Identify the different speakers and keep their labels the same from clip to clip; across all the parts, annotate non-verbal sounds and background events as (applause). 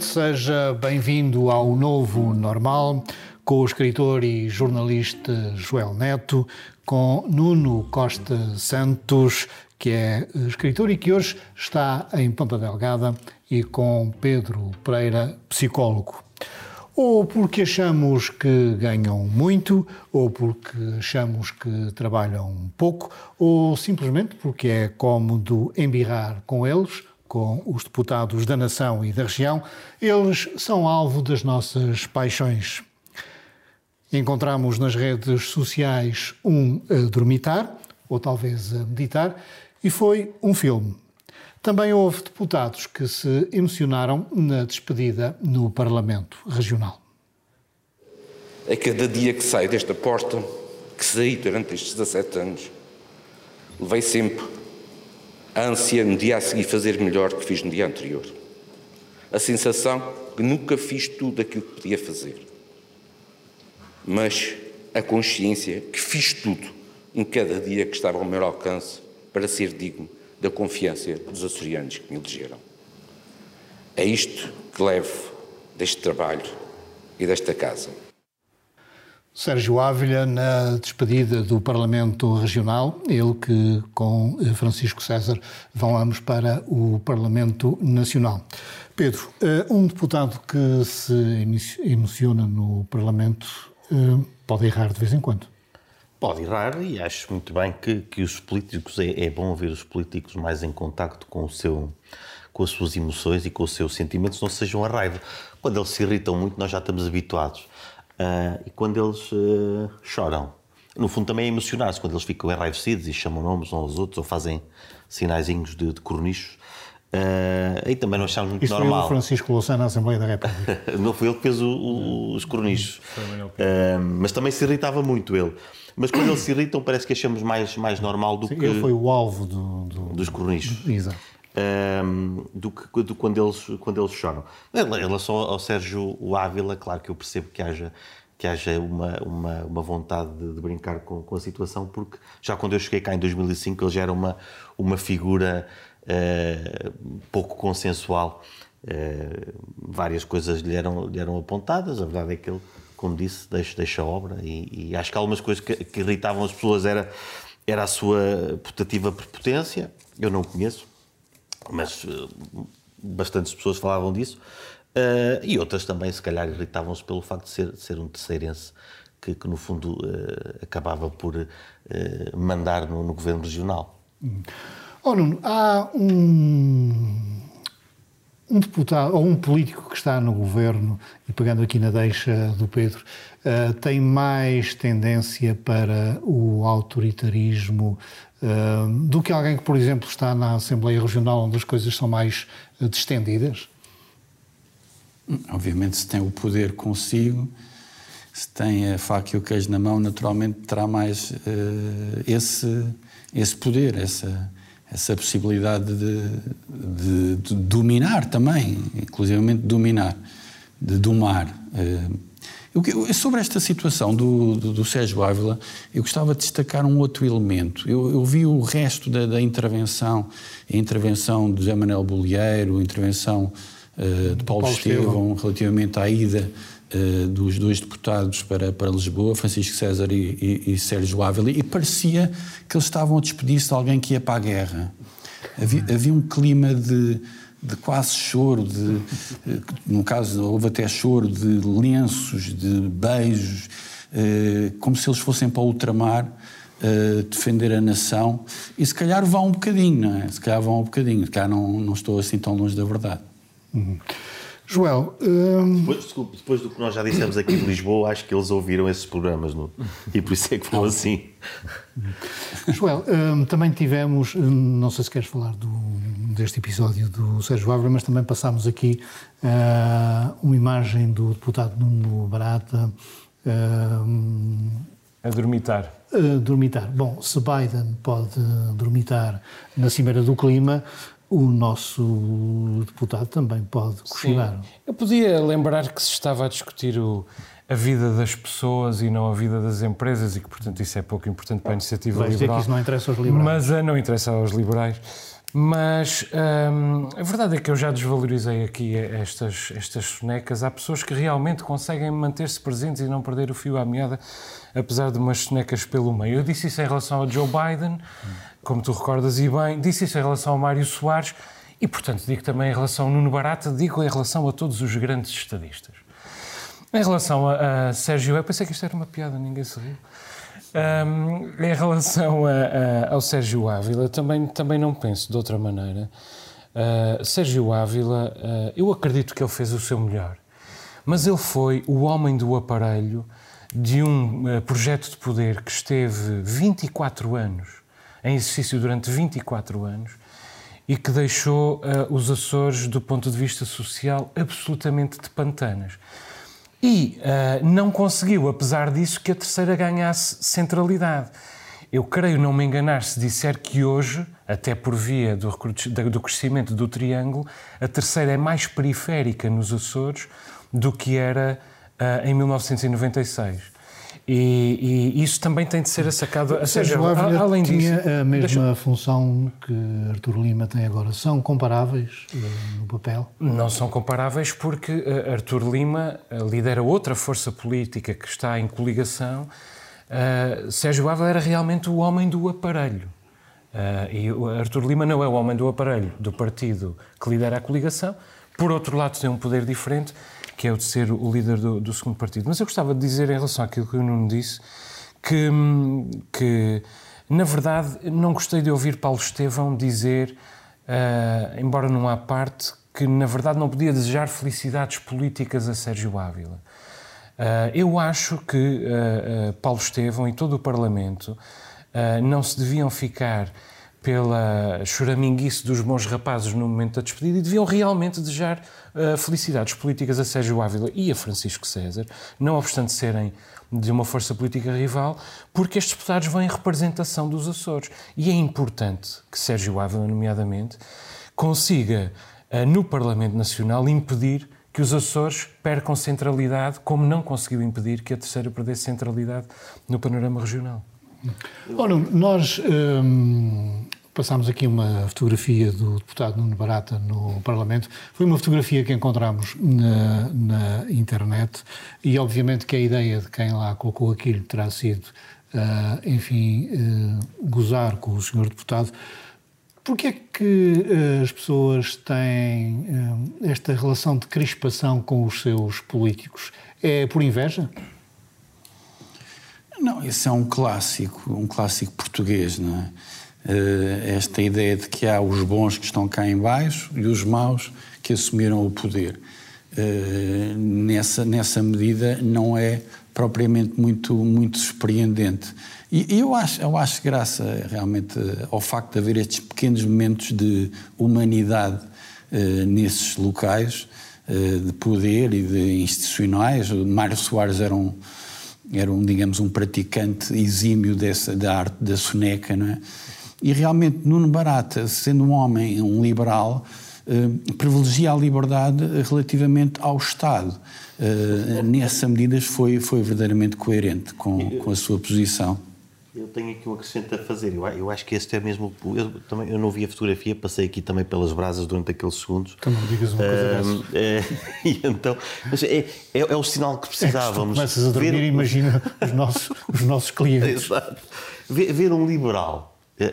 Speaker 1: Noite, seja bem-vindo ao Novo Normal, com o escritor e jornalista Joel Neto, com Nuno Costa Santos, que é escritor e que hoje está em Ponta Delgada, e com Pedro Pereira, psicólogo. Ou porque achamos que ganham muito, ou porque achamos que trabalham pouco, ou simplesmente porque é cómodo embirrar com eles com os deputados da nação e da região, eles são alvo das nossas paixões. Encontramos nas redes sociais um a dormitar, ou talvez a meditar, e foi um filme. Também houve deputados que se emocionaram na despedida no Parlamento Regional.
Speaker 2: A cada dia que saio desta porta, que saí durante estes 17 anos, levei sempre a ânsia no dia a seguir fazer melhor que fiz no dia anterior. A sensação que nunca fiz tudo aquilo que podia fazer. Mas a consciência que fiz tudo em cada dia que estava ao meu alcance para ser digno da confiança dos açorianos que me elegeram. É isto que levo deste trabalho e desta casa.
Speaker 1: Sérgio Ávila na despedida do Parlamento Regional, ele que com Francisco César vão ambos para o Parlamento Nacional. Pedro, eh, um deputado que se emociona no Parlamento eh, pode errar de vez em quando.
Speaker 3: Pode errar e acho muito bem que, que os políticos, é, é bom ver os políticos mais em contacto com o seu com as suas emoções e com os seus sentimentos, não sejam a raiva. Quando eles se irritam muito, nós já estamos habituados Uh, e quando eles uh, choram, no fundo também é emocionar-se, quando eles ficam enraivecidos e chamam nomes uns aos outros ou fazem sinaizinhos de, de cornichos. Uh, aí também nós achamos muito
Speaker 1: Isso
Speaker 3: normal.
Speaker 1: Isso foi o Francisco Louçã na Assembleia da República. (laughs)
Speaker 3: Não foi ele que fez o, o, os cornichos. Uh, mas também se irritava muito ele. Mas quando eles se irritam parece que achamos mais, mais normal do
Speaker 1: Sim,
Speaker 3: que...
Speaker 1: Ele foi o alvo do, do,
Speaker 3: dos cornichos.
Speaker 1: Exato.
Speaker 3: Um, do que do, quando, eles, quando eles choram. Em relação ao Sérgio Ávila, claro que eu percebo que haja, que haja uma, uma, uma vontade de, de brincar com, com, a situação, porque já quando eu cheguei cá em 2005 ele já era uma, uma figura uh, pouco consensual. Uh, várias coisas lhe eram, lhe eram apontadas, a verdade é que ele, como disse, deixa, deixa a obra e, e acho que algumas coisas que, que irritavam as pessoas era, era a sua putativa prepotência, eu não conheço, mas uh, bastantes pessoas falavam disso. Uh, e outras também, se calhar, irritavam-se pelo facto de ser, de ser um terceirense que, que no fundo, uh, acabava por mandar no, no, governo regional.
Speaker 1: Oh, Nuno, há um, um deputado ou um político que está no governo, e pegando aqui na deixa do Pedro, tem mais tendência para o autoritarismo do que alguém que, por exemplo, está na Assembleia Regional, onde as coisas são mais uh, distendidas?
Speaker 4: Obviamente, se tem o poder consigo, se tem a faca e o queijo na mão, naturalmente terá mais uh, esse, esse poder, essa, essa possibilidade de, de, de dominar também, inclusivamente dominar, de domar. Uh, eu, sobre esta situação do, do, do, Sérgio Ávila, eu gostava de destacar um outro elemento. Eu, eu vi o resto da, da, intervenção, a intervenção de José Manuel Bolieiro, a intervenção uh, de Paulo, Paulo Estevão, Estevão, relativamente à ida uh, dos dois deputados para, para Lisboa, Francisco César e, e, e Sérgio Ávila, e parecia que eles estavam a despedir-se de alguém que ia para a guerra. Havia, havia um clima de de quase choro, de, no caso houve até choro de lenços, de beijos, eh, como se eles fossem para o ultramar eh, defender a nação. E se calhar vão um bocadinho, não é? Se calhar vão um bocadinho, se calhar não, não estou assim tão longe da verdade.
Speaker 1: Uhum. Joel. Hum...
Speaker 3: Depois, desculpe, depois do que nós já dissemos aqui de Lisboa, acho que eles ouviram esses programas no... e por isso é que foi assim.
Speaker 1: Joel, hum, também tivemos, hum, não sei se queres falar do deste episódio do Sérgio Ávila, mas também passámos aqui uh, uma imagem do deputado Nuno Barata.
Speaker 5: Uh, a dormitar.
Speaker 1: Uh, dormitar. Bom, se Biden pode dormitar na Cimeira do Clima, o nosso deputado também pode cochilar.
Speaker 5: Eu podia lembrar que se estava a discutir o, a vida das pessoas e não a vida das empresas e que, portanto, isso é pouco importante para a iniciativa
Speaker 1: Vais
Speaker 5: liberal.
Speaker 1: Dizer que isso não interessa aos liberais.
Speaker 5: Mas uh, não interessa aos liberais. Mas hum, a verdade é que eu já desvalorizei aqui estas, estas sonecas. Há pessoas que realmente conseguem manter-se presentes e não perder o fio à meada, apesar de umas sonecas pelo meio. Eu disse isso em relação a Joe Biden, como tu recordas e bem, disse isso em relação a Mário Soares e, portanto, digo também em relação a Nuno Barata, digo em relação a todos os grandes estadistas. Em relação a, a Sérgio, eu pensei que isto era uma piada, ninguém se riu. Um, em relação a, a, ao Sérgio Ávila, também, também não penso de outra maneira. Uh, Sérgio Ávila, uh, eu acredito que ele fez o seu melhor, mas ele foi o homem do aparelho de um uh, projeto de poder que esteve 24 anos, em exercício durante 24 anos, e que deixou os Açores, do ponto de vista social, absolutamente de pantanas. E uh, não conseguiu, apesar disso, que a terceira ganhasse centralidade. Eu creio não me enganar se disser que hoje, até por via do, do crescimento do triângulo, a terceira é mais periférica nos Açores do que era uh, em 1996. E, e, isso também tem de ser sacado.
Speaker 1: Ou seja, além tinha disso, a mesma deixa... função que Artur Lima tem agora. São comparáveis uh, no papel?
Speaker 5: Não são comparáveis porque uh, Artur Lima uh, lidera outra força política que está em coligação. Sérgio Ávila era realmente o homem do aparelho. e Artur Lima não é o homem do aparelho do partido que lidera a coligação. Por outro lado, tem um poder diferente que é o de ser o líder do, do, segundo partido. Mas eu gostava de dizer, em relação àquilo que o Nuno disse, que, que na verdade, não gostei de ouvir Paulo Estevão dizer, uh, embora não há parte, que na verdade não podia desejar felicidades políticas a Sérgio Ávila. Uh, eu acho que uh, Paulo Estevão e todo o Parlamento não se deviam ficar pela choraminguice dos bons rapazes no momento da despedida e deviam realmente desejar uh, felicidades políticas a Sérgio Ávila e a Francisco César, não obstante serem de uma força política rival, porque estes deputados vêm em representação dos Açores. E é importante que Sérgio Ávila, nomeadamente, consiga, uh, no Parlamento Nacional, impedir que os Açores percam centralidade, como não conseguiu impedir que a terceira perdesse centralidade no panorama regional.
Speaker 1: Ora, nós hum, passámos aqui uma fotografia do deputado Nuno Barata no Parlamento. Foi uma fotografia que encontramos na, na internet e, obviamente, que a ideia de quem lá colocou aquilo terá sido, uh, enfim, uh, gozar com o senhor deputado. Porquê é que uh, as pessoas têm esta relação de crispação com os seus políticos? É por inveja?
Speaker 4: Não, isso é um clássico, um clássico português, não é? Uh, esta ideia de que há os bons que estão cá em baixo e os maus que assumiram o poder. Uh, nessa, nessa medida não é propriamente muito, muito surpreendente. E, eu, acho, eu acho graça realmente ao facto de haver estes pequenos momentos de humanidade nesses locais de poder e de institucionais. Mário Soares era um era um, digamos, um praticante exímio dessa, da arte da soneca, não é? E realmente Nuno Barata, sendo um homem, um liberal, eh, privilegia a liberdade relativamente ao Estado. Eh, nessa medida foi, foi verdadeiramente coerente com, com a sua posição.
Speaker 3: Eu tenho aqui um acrescento a fazer. Eu, eu acho que este é mesmo. Eu, também, eu não vi a fotografia, passei aqui também pelas brasas durante aqueles segundos.
Speaker 1: Então não digas uma coisa
Speaker 3: uh, é, (laughs) E então. Mas é, é, é, o sinal que precisávamos.
Speaker 1: É que começas a dormir ver... imagina os nossos, os nossos clientes. (laughs)
Speaker 3: Exato. Ver, ver um liberal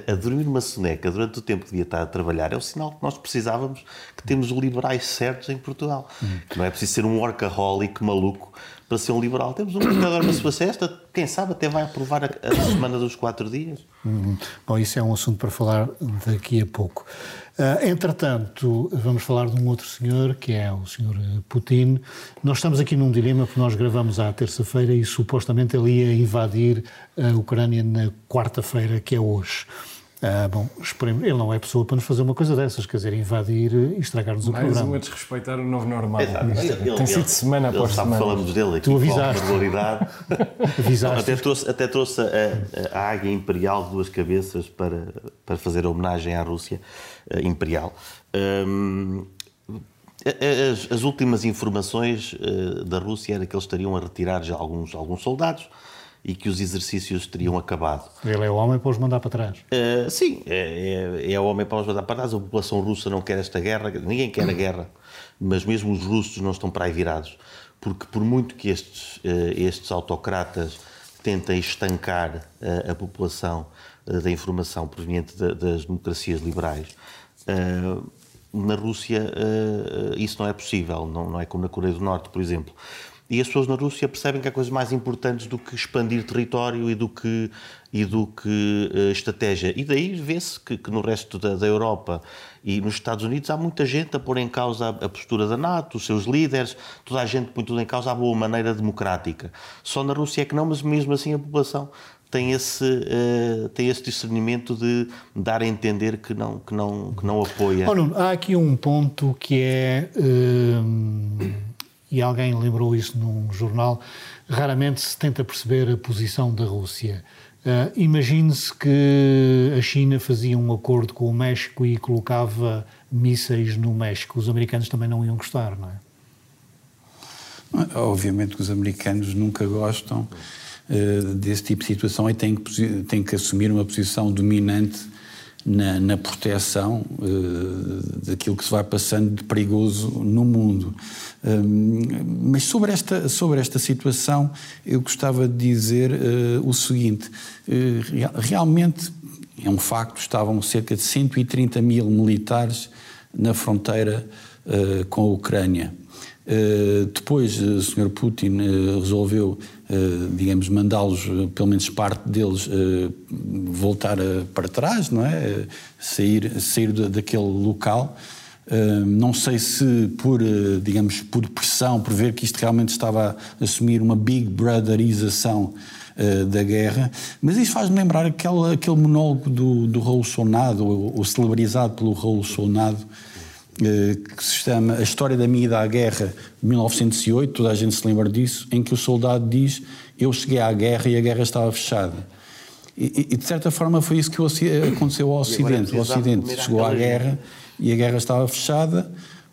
Speaker 3: a dormir numa soneca durante o tempo que devia estar a trabalhar é o sinal que nós precisávamos que temos os liberais certos em Portugal. Hum. Que não é preciso ser um workaholic maluco para ser um liberal. Temos um governador na sua cesta, quem sabe até vai aprovar a, a semana dos quatro dias.
Speaker 1: Hum, bom, isso é um assunto para falar daqui a pouco. Uh, entretanto, vamos falar de um outro senhor, que é o senhor Putin. Nós estamos aqui num dilema, porque nós gravamos à terça-feira e supostamente ele ia invadir a Ucrânia na quarta-feira, que é hoje. Ah, bom, esperemos. Ele não é pessoa para nos fazer uma coisa dessas, quer dizer, invadir e estragar-nos o
Speaker 5: Mais
Speaker 1: programa.
Speaker 5: uma desrespeitar o novo normal.
Speaker 3: Exato. Ele-
Speaker 5: Tem sido
Speaker 3: ele-
Speaker 5: semana
Speaker 3: ele
Speaker 5: após
Speaker 3: sabe
Speaker 5: semana.
Speaker 3: falamos dele aqui
Speaker 1: Tu
Speaker 3: com
Speaker 1: avisaste.
Speaker 3: regularidade. (laughs)
Speaker 1: Avisaste.
Speaker 3: Até trouxe, até trouxe a, a águia imperial de duas cabeças para, para fazer homenagem à Rússia eh, imperial. Hum, a- as, as últimas informações eh, da Rússia era que eles estariam a retirar já alguns, alguns soldados e que os exercícios teriam acabado.
Speaker 1: Ele é o homem para os mandar para trás.
Speaker 3: Uh, sim, é, é, é o homem para nos mandar para trás. A população russa não quer esta guerra, ninguém quer a (coughs) guerra, mas mesmo os russos não estão para aí virados. Porque, por muito que estes, uh, estes autocratas tentem estancar uh, a população uh, da informação proveniente da- das democracias liberais, uh, na Rússia uh, isso não é possível, não, não é como na Coreia do Norte, por exemplo. E as pessoas na Rússia percebem que há coisas mais importantes do que expandir território e do que, e do que eh, estratégia. E daí vê-se que, que no resto da, da Europa e nos Estados Unidos há muita gente a pôr em causa a, a postura da NATO, os seus líderes, toda a gente põe tudo em causa à boa maneira democrática. Só na Rússia é que não, mas mesmo assim a população tem esse, eh, tem esse discernimento de dar a entender que não, que não, que não apoia.
Speaker 1: Oh, Nuno, há aqui um ponto que é, hum, e alguém lembrou isso num jornal, raramente se tenta perceber a posição da Rússia. Ah, Imagine-se que a China fazia um acordo com o México e colocava mísseis no México. Os americanos também não iam gostar, não é?
Speaker 4: Obviamente que os americanos nunca gostam eh, desse tipo de situação e têm que, têm que assumir uma posição dominante na, na proteção eh, daquilo que se vai passando de perigoso no mundo. Hum, mas sobre esta, sobre esta situação, eu gostava de dizer eh, o seguinte: eh, real- realmente é um facto, estavam cerca de 130 mil militares na fronteira eh, com a Ucrânia. Uh, depois, uh, o Sr. Putin uh, resolveu, digamos, mandá-los, pelo menos parte deles, voltar para trás, não é? Sair sair da- daquele local. Não sei se por, digamos, por pressão, por ver que isto realmente estava a assumir uma big brotherização da guerra, mas isso faz-me lembrar aquele, aquele monólogo do, do Raul Sonado, ou, ou celebrizado pelo Raul Sonado, eh, que se chama A História da Minha Ida à Guerra, de 1908, toda a gente se lembra disso, em que o soldado diz: Eu cheguei à guerra e a guerra estava fechada. E, e, de certa forma foi isso que Oci- aconteceu ao
Speaker 3: é
Speaker 4: Ocidente. O Ocidente chegou à guerra e a guerra estava fechada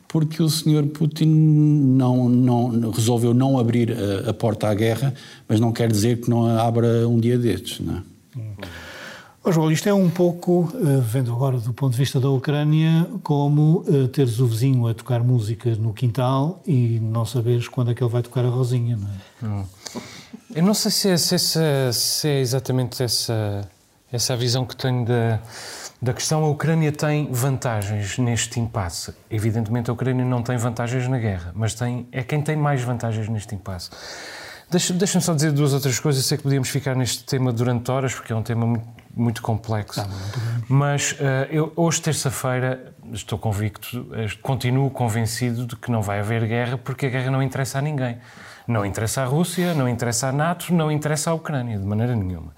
Speaker 4: porque o Sr. Putin não, não, resolveu não abrir a, a porta à guerra, mas não quer dizer que não a abra um dia destes. Não é?
Speaker 1: Ó João, isto é um pouco, eh, vendo agora do ponto de vista da Ucrânia, como eh, teres o vizinho a tocar música no quintal e não saberes quando é que ele vai tocar a Rosinha, não é?
Speaker 5: Eu não sei se é, se essa- se é exatamente essa, essa a visão que tenho da, da questão. A Ucrânia tem vantagens neste impasse. Evidentemente, a Ucrânia não tem vantagens na guerra, mas tem, é quem tem mais vantagens neste impasse. Deixa- Deixa-me só dizer duas outras coisas. Eu sei que podíamos ficar neste tema durante horas, porque é um tema muito, muito complexo. Mas eh, eu, hoje, terça-feira, estou convicto, eh, continuo convencido de que não vai haver guerra, porque a guerra não interessa a ninguém. Não interessa à Rússia, não interessa à NATO, não interessa à Ucrânia, de maneira nenhuma.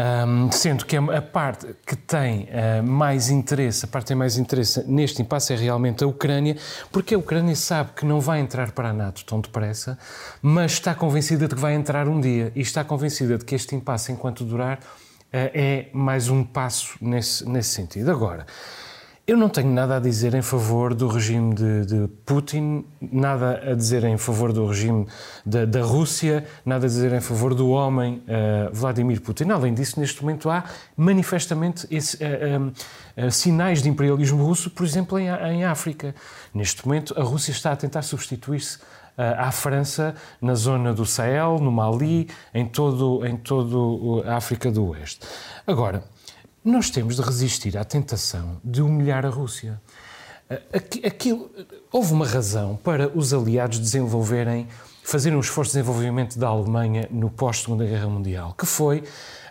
Speaker 5: Ahm, sendo que a, a parte que tem ah, mais interesse, a parte que tem mais interesse neste impasse é realmente a Ucrânia, porque a Ucrânia sabe que não vai entrar para a NATO tão depressa, mas está convencida de que vai entrar um dia e está convencida de que este impasse, enquanto durar, ah, é mais um passo nesse, nesse sentido. Agora, eu não tenho nada a dizer em favor do regime de, de Putin, nada a dizer em favor do regime da, da Rússia, nada a dizer em favor do homem eh, Vladimir Putin. Além disso, neste momento há manifestamente esse, eh, eh, sinais de imperialismo russo, por exemplo, em, em África. Neste momento, a Rússia está a tentar substituir-se à França na zona do Sahel, no Mali, em todo, em todo a África do Oeste. Agora, nós temos de resistir à tentação de humilhar a Rússia. Aqui- Aquilo, houve uma razão para os aliados desenvolverem, fazerem um esforço de desenvolvimento da Alemanha no pós-Segunda Guerra Mundial, que foi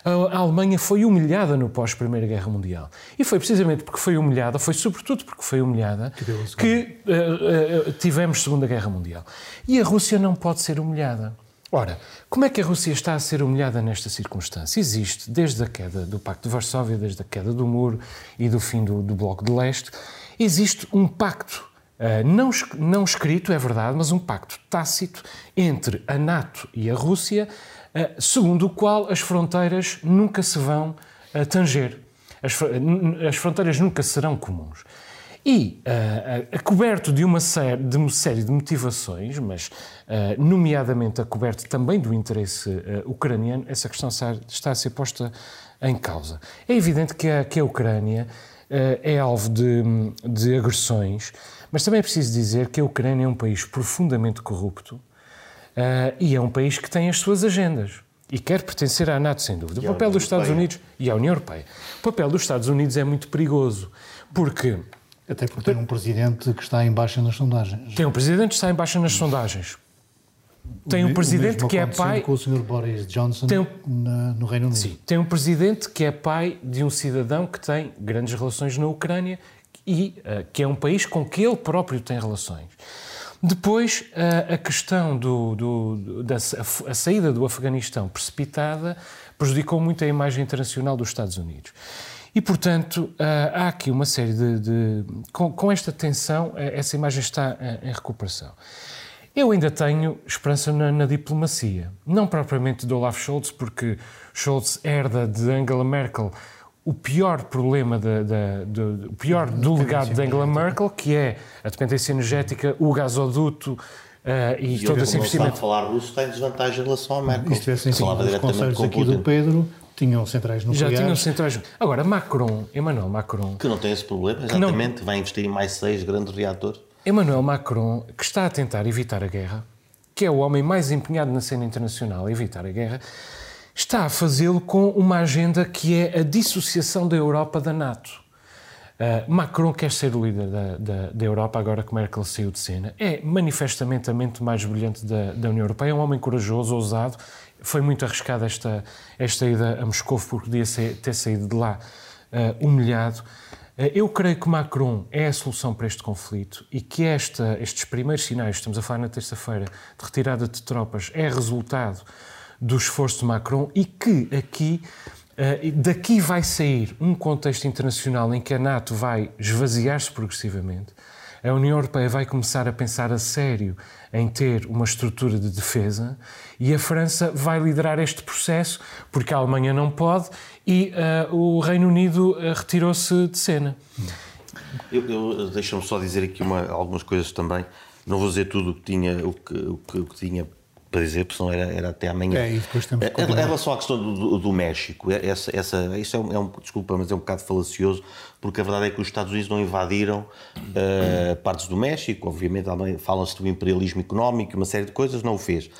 Speaker 5: a Alemanha foi humilhada no pós-Primeira Guerra Mundial. E foi precisamente porque foi humilhada, foi sobretudo porque foi humilhada, que, eh, eh, tivemos Segunda Guerra Mundial. E a Rússia não pode ser humilhada. Ora, como é que a Rússia está a ser humilhada nesta circunstância? Existe, desde a queda do Pacto de Varsóvia, desde a queda do muro e do fim do, do Bloco de Leste, existe um pacto, uh, não, não escrito, é verdade, mas um pacto tácito entre a NATO e a Rússia, uh, segundo o qual as fronteiras nunca se vão uh, tanger. As, as fronteiras nunca serão comuns. E, uh, uh, coberto de uma, série, de uma série de motivações, mas uh, nomeadamente a coberto também do interesse ucraniano, essa questão está, está, a ser posta em causa. É evidente que a, que a Ucrânia é alvo de, de, agressões, mas também é preciso dizer que a Ucrânia é um país profundamente corrupto e é um país que tem as suas agendas. E quer pertencer à NATO, sem dúvida. O papel dos Estados Unidos e à União Europeia. O papel dos Estados Unidos é muito perigoso, porque
Speaker 1: até porque tem um presidente que está em baixa nas sondagens.
Speaker 5: Tem um presidente que está em baixa nas sondagens. Tem um presidente que é pai.
Speaker 1: com o Sr. Boris Johnson um... na, no Reino Unido. Sim,
Speaker 5: tem um presidente que é pai de um cidadão que tem grandes relações na Ucrânia e uh, que é um país com que ele próprio tem relações. Depois, uh, a questão do, do, da a saída do Afeganistão precipitada prejudicou muito a imagem internacional dos Estados Unidos. E, portanto, ah, há aqui uma série de. de com, com, esta tensão, eh, essa imagem está eh, em recuperação. Eu ainda tenho esperança na, na, diplomacia. Não propriamente de Olaf Scholz, porque Scholz herda de Angela Merkel o pior problema, de, de, de, o pior do legado de Angela Merkel, que é a dependência energética, o gasoduto, Uh, e, e todo esse investimento.
Speaker 3: falar russo tem desvantagem em relação à Merkel.
Speaker 1: Isto é assim, sim, os conselhos aqui do Pedro tinham centrais nucleares.
Speaker 5: Já tinham centrais. Agora, Macron, Emmanuel Macron.
Speaker 3: Que não tem esse problema, exatamente, não, vai investir em mais seis grandes reatores.
Speaker 5: Emmanuel Macron, que está a tentar evitar a guerra, que é o homem mais empenhado na cena internacional a evitar a guerra, está a fazê-lo com uma agenda que é a dissociação da Europa da NATO. Uh, Macron quer ser o líder da, da, da, Europa agora que Merkel saiu de cena. É manifestamente a mente mais brilhante da, da União Europeia. É um homem corajoso, ousado foi muito arriscada esta, esta ida a Moscou, porque podia ser, ter saído de lá uh, humilhado. Uh, eu creio que Macron é a solução para este conflito e que esta, estes primeiros sinais, estamos a falar na terça-feira, de retirada de tropas, é resultado do esforço de Macron e que aqui, uh, daqui vai sair um contexto internacional em que a NATO vai esvaziar-se progressivamente, a União Europeia vai começar a pensar a sério em ter uma estrutura de defesa e a França vai liderar este processo porque a Alemanha não pode e uh, o Reino Unido uh, retirou-se de cena.
Speaker 3: Eu, eu Deixa-me só dizer aqui uma, algumas coisas também. Não vou dizer tudo o que tinha, o que, o que, o que tinha para dizer, porque senão era, era até amanhã.
Speaker 1: É, e depois temos
Speaker 3: que em relação à questão do, do, do México, é, essa, essa, isso é um, é um, desculpa, mas é um bocado falacioso, porque a verdade é que os Estados Unidos não invadiram uh, partes do México, obviamente falam-se do imperialismo económico, uma série de coisas, não o fez.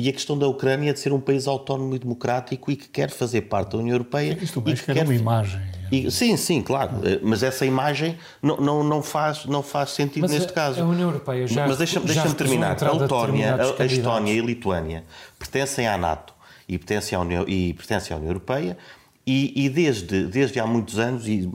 Speaker 3: E a questão da Ucrânia de ser um país autónomo e democrático e que quer fazer parte da União Europeia.
Speaker 1: Isto e que quer uma imagem.
Speaker 3: E, sim, sim, claro. Eh, mas essa imagem não, não, não, faz, não faz sentido
Speaker 5: mas
Speaker 3: neste
Speaker 5: a,
Speaker 3: caso.
Speaker 5: A União Europeia já.
Speaker 3: Mas deixa-me deixa terminar. A Letónia, a, a Estónia e a Lituânia pertencem à NATO e pertencem à União, e pertencem à União Europeia. E, e desde, desde há muitos anos, e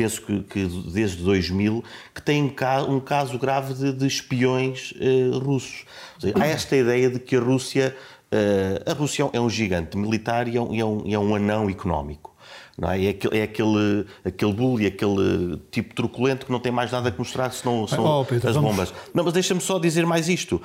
Speaker 3: penso que, que desde 2000, que tem um caso, um caso grave de, de espiões uh, russos. Seja, há esta ideia de que a Rússia, uh, a Rússia é um gigante militar e é um, é um, é um anão económico. Não é? é aquele, é aquele, aquele bully, aquele tipo truculento que não tem mais nada que mostrar senão são oh, Pedro, as bombas. Vamos... Não, mas deixa-me só dizer mais isto.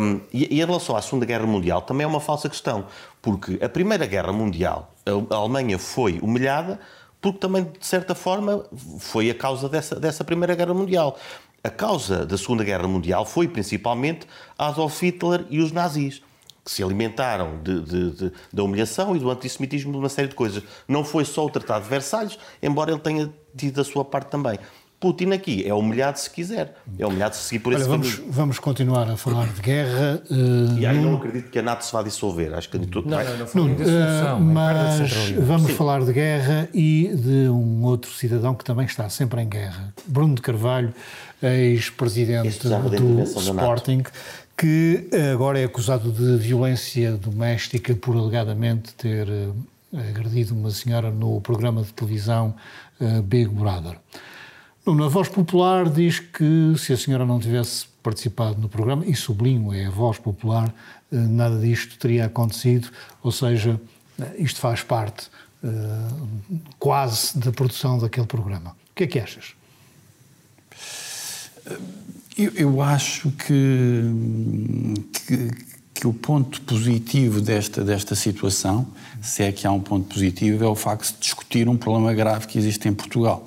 Speaker 3: Um, e, e, em relação à Segunda Guerra Mundial, também é uma falsa questão, porque a Primeira Guerra Mundial, a, a Alemanha foi humilhada porque também, de certa forma, foi a causa dessa, dessa Primeira Guerra Mundial. A causa da Segunda Guerra Mundial foi principalmente Adolf Hitler e os nazis, que se alimentaram de, de, de, da humilhação e do antissemitismo de uma série de coisas. Não foi só o Tratado de Versalhes, embora ele tenha tido a sua parte também. Putin aqui é humilhado se quiser. É humilhado se seguir por Olha, esse
Speaker 1: vamos,
Speaker 3: caminho.
Speaker 1: Vamos continuar a falar de guerra.
Speaker 3: Uh, e aí não acredito que a NATO se vá dissolver. Acho que tudo
Speaker 5: não, não, não, não uh,
Speaker 1: mas vamos Sim. falar de guerra e de um outro cidadão que também está sempre em guerra. Bruno de Carvalho, ex-presidente do Sporting, que agora é acusado de violência doméstica por alegadamente ter uh, agredido uma senhora no programa de televisão uh, Big Brother. Na voz popular diz que se a senhora não tivesse participado no programa, e sublinho, é a voz popular, eh, nada disto teria acontecido, ou seja, eh, isto faz parte uh, quase da produção daquele programa. O que é que achas?
Speaker 4: Eu, eu acho que, que, que, o ponto positivo desta, desta situação, se é que há um ponto positivo, é o facto de discutir um problema grave que existe em Portugal,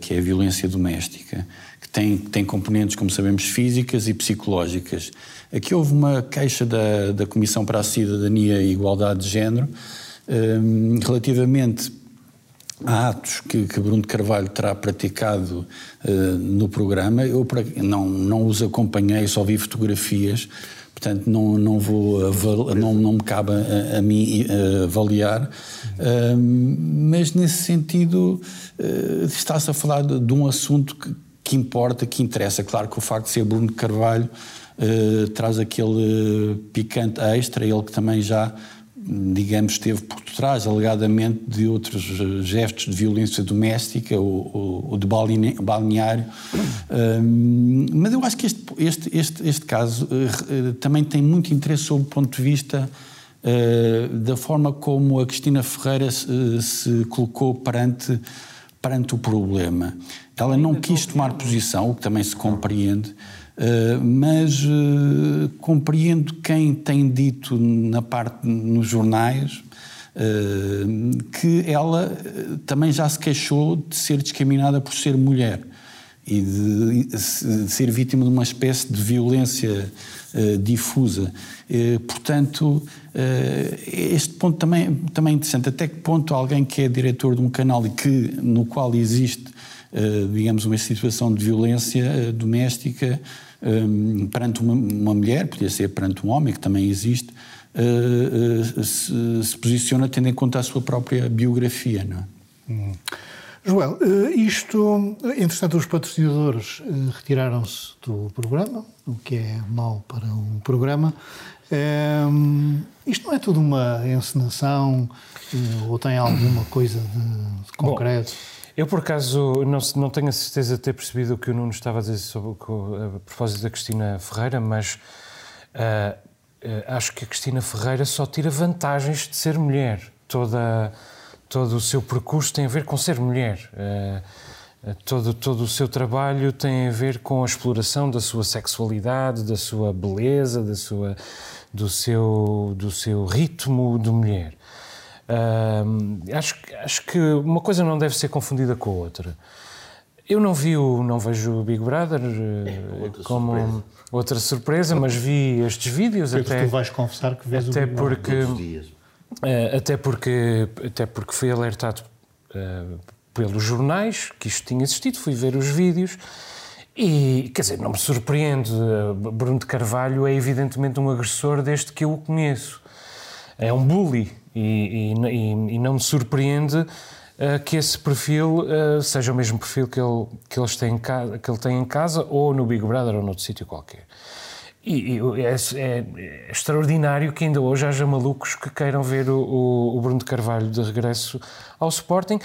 Speaker 4: que é a violência doméstica, que tem, tem componentes, como sabemos, físicas e psicológicas. Aqui houve uma queixa da, da Comissão para a Cidadania e Igualdade de Género, um, relativamente a atos que, que, Bruno Carvalho terá praticado uh, no programa. Eu não, não os acompanhei, só vi fotografias, portanto não, não, vou não, não me cabe a, a mim uh, avaliar, uh, mas nesse sentido uh, está-se a falar de, de um assunto que, que, importa, que interessa. Claro que o facto de ser Bruno de Carvalho traz aquele picante extra, ele que também já digamos, esteve por trás, alegadamente, de outros eh, gestos de violência doméstica ou, ou de balneário. Um, mas eu acho que este, este, este, este caso uh, também tem muito interesse sob o ponto de vista uh, da forma como a Cristina Ferreira se, se colocou perante, perante o problema. Ela não quis tomar posição, o que também se compreende, Uh, mas uh, compreendo quem tem dito na parte nos jornais uh, que ela também já se queixou de ser discriminada por ser mulher e de, de ser vítima de uma espécie de violência difusa. portanto, este ponto também, também é interessante. Até que ponto alguém que é diretor de um canal e que, no qual existe, digamos, uma situação de violência doméstica, um, perante uma, uma, mulher, podia ser perante um homem, que também existe, uh, uh, se, se, posiciona tendo em conta a sua própria biografia. Não é?
Speaker 1: Hum. Joel, uh, isto, entretanto, os patrocinadores retiraram-se do programa, o que é mau para um programa. Um, isto não é tudo uma encenação ou tem alguma coisa de, de concreto? Bom,
Speaker 5: eu, por acaso, não, não tenho a certeza de ter percebido o que o Nuno estava a dizer sobre, a propósito da Cristina Ferreira, mas uh, uh, acho que a Cristina Ferreira só tira vantagens de ser mulher. Toda, todo o seu percurso tem a ver com ser mulher. Uh, todo, todo o seu trabalho tem a ver com a exploração da sua sexualidade, da sua beleza, da sua, do, seu, do seu ritmo de mulher. Uh, acho, acho que uma coisa não deve ser confundida com a outra. Eu não vi o, não vejo o Big Brother é, outra como surpresa. outra surpresa, mas vi estes vídeos
Speaker 1: Pedro, até. Tu vais confessar que vês
Speaker 5: até
Speaker 1: o Big
Speaker 5: porque, uh, até porque até porque fui alertado uh, pelos jornais que isto tinha existido, fui ver os vídeos e quer dizer não me surpreende. Bruno de Carvalho é evidentemente um agressor desde que eu o conheço. É um bully e, e, e não me surpreende uh, que esse perfil uh, seja o mesmo perfil que ele, que, eles têm casa, que ele tem em casa ou no Big Brother ou noutro sítio qualquer. E, e é, é, extraordinário que ainda hoje haja malucos que queiram ver o, o, o Bruno de Carvalho de regresso ao Sporting,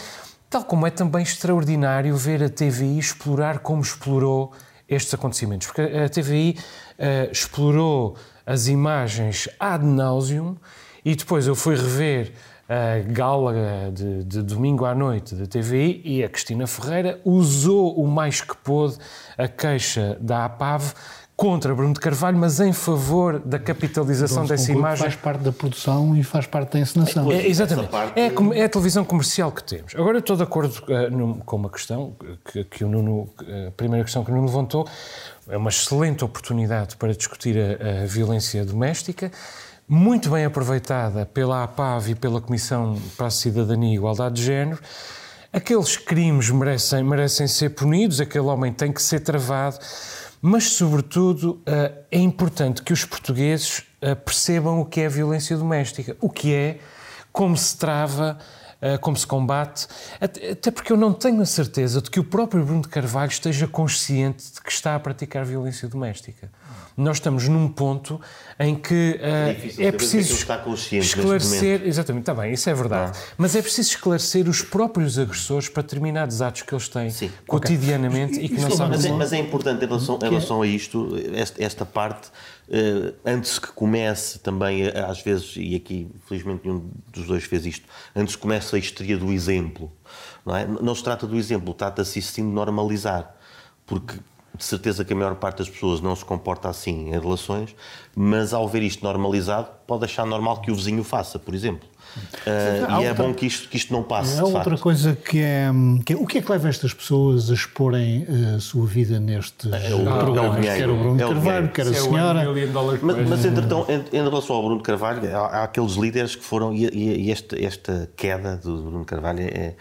Speaker 5: tal como é também extraordinário ver a TVI explorar como explorou estes acontecimentos. Porque a TVI uh, explorou as imagens ad nauseum e depois eu fui rever a gala de, de, domingo à noite da TVI e a Cristina Ferreira usou o mais que pôde a queixa da APAV contra Bruno de Carvalho, mas em favor da capitalização dessa imagem.
Speaker 1: Faz parte da produção e faz parte da encenação.
Speaker 5: É, exatamente. É, é, a televisão comercial que temos. Agora, eu estou de acordo uh, no, com uma questão que, que o Nuno, a primeira questão que o Nuno levantou, é uma excelente oportunidade para discutir a, a violência doméstica muito bem aproveitada pela APAV e pela Comissão para a Cidadania e Igualdade de Género. Aqueles crimes merecem, merecem ser punidos, aquele homem tem que ser travado, mas, sobretudo, eh, é importante que os portugueses eh, percebam o que é violência doméstica, o que é, como se trava como se combate, até, porque eu não tenho a certeza de que o próprio Bruno de Carvalho esteja consciente de que está a praticar violência doméstica. Nós estamos num ponto em que uh, é, é preciso esclarecer. Exatamente, está bem, isso é verdade. Ah. Mas é preciso esclarecer os próprios agressores para determinados atos que eles têm Sim. cotidianamente okay. e que não sabem.
Speaker 3: Mas, é, mas é importante em relação, em relação a isto, esta parte. Uh, antes que comece também, eh, às vezes, e aqui felizmente nenhum dos dois fez isto, antes que comece a histeria do exemplo, não é? Não se trata do exemplo, trata-se sim de normalizar. Porque de certeza que a maior parte das pessoas não se comporta assim em relações, mas ao ver isto normalizado, pode achar normal que o vizinho faça, por exemplo. Uh, e é bom que isto, que isto não passe.
Speaker 1: É outra
Speaker 3: facto.
Speaker 1: coisa que é, que é, O que é que leva estas pessoas a exporem a sua vida nestes é o, programas? É o quer o Bruno é o Carvalho, quer a é senhora.
Speaker 3: Mas, mas entretanto, em, em, relação ao Bruno Carvalho, há, há aqueles líderes que foram. E, e esta, esta queda do Bruno Carvalho é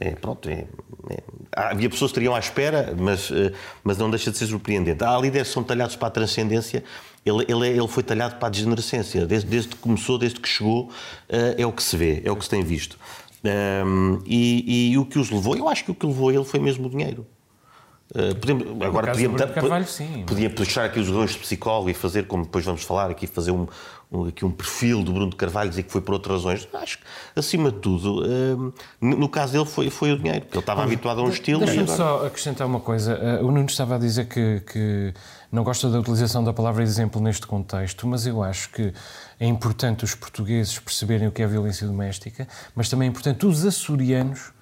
Speaker 3: é, pronto, é, é, havia pessoas que estariam à espera, mas, eh, mas não deixa de ser surpreendente. Há líderes que são talhados para a transcendência, ele, ele, é, ele foi talhado para a degenerescência. Desde, desde que começou, desde que chegou, eh, é o que se vê, é o que se tem visto. Um, e, e, o que os levou, eu acho que o que levou ele foi mesmo o dinheiro. Uh, podemos, agora podia,
Speaker 5: Carvalho, sim,
Speaker 3: podia puxar aqui os dois de psicólogo e fazer, como depois vamos falar, aqui fazer um, um, aqui um perfil do Bruno de Carvalho, dizer que foi por outras razões. Acho que, acima de tudo, uh, no caso dele foi, foi o dinheiro, porque ele estava habituado a um estilo.
Speaker 5: Deixa-me agora... só acrescentar uma coisa. Uh, o Nuno estava a dizer que, que não gosta da utilização da palavra exemplo neste contexto, mas eu acho que é importante os portugueses perceberem o que é violência doméstica, mas também é importante os açorianos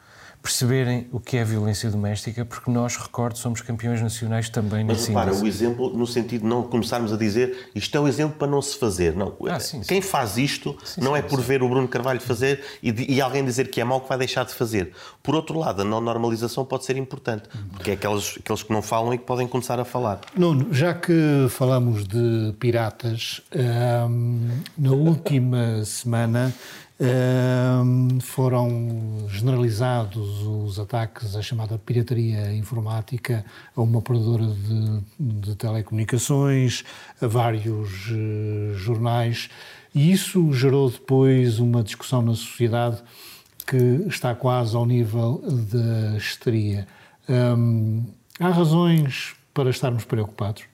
Speaker 5: perceberem o que é violência doméstica, porque nós, recordo, somos campeões nacionais também
Speaker 3: Mas
Speaker 5: nesse
Speaker 3: repara, o exemplo no sentido de não começarmos a dizer isto é o exemplo para não se fazer. Não. Ah, sim, Quem sim. faz isto sim, não é por ver o Bruno Carvalho fazer e, e, alguém dizer que é mau que vai deixar de fazer. Por outro lado, a não normalização pode ser importante, porque é aqueles, aqueles que não falam e que podem começar a falar.
Speaker 1: Nuno, já que falamos de piratas, hum, na última semana foram generalizados os ataques à chamada pirataria informática a uma operadora de, de telecomunicações, a vários uh, jornais, e isso gerou depois uma discussão na sociedade que está quase ao nível da histeria. Há razões para estarmos preocupados?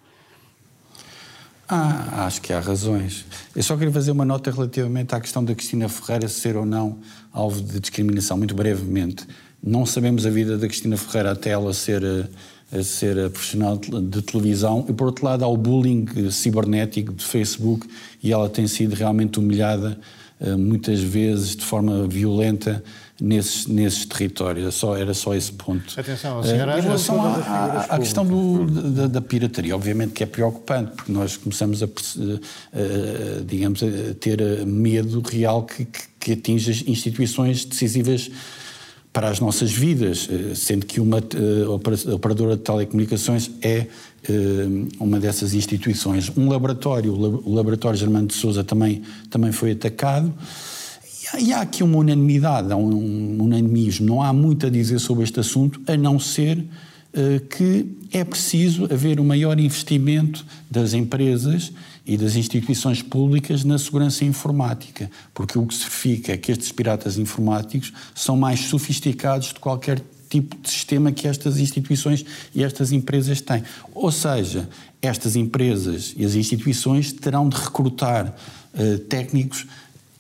Speaker 4: Ah, acho que há razões. Eu só queria fazer uma nota relativamente à questão da Cristina Ferreira ser ou não alvo de discriminação, muito brevemente. Não sabemos a vida da Cristina Ferreira até ela ser, a eh, ser a profissional de televisão. E, por outro lado, há o bullying cibernético de Facebook e ela tem sido realmente humilhada eh, muitas vezes de forma violenta nesses, nesses territórios. Era só, era só esse ponto.
Speaker 1: Atenção, a senhora. Uh, em
Speaker 4: relação à, à, à questão do, da, da, pirataria, obviamente que é preocupante, porque nós começamos a, uh, digamos, a ter medo real que, que, que atinge as instituições decisivas para as nossas vidas, sendo que uma operadora de telecomunicações é uma dessas instituições. Um laboratório, o Laboratório Germano de Souza também, também foi atacado. E há aqui uma unanimidade, há um unanimismo, não há muito a dizer sobre este assunto, a não ser uh, que é preciso haver um maior investimento das empresas e das instituições públicas na segurança informática, porque o que se verifica é que estes piratas informáticos são mais sofisticados de qualquer tipo de sistema que estas instituições e estas empresas têm. Ou seja, estas empresas e as instituições terão de recrutar uh, técnicos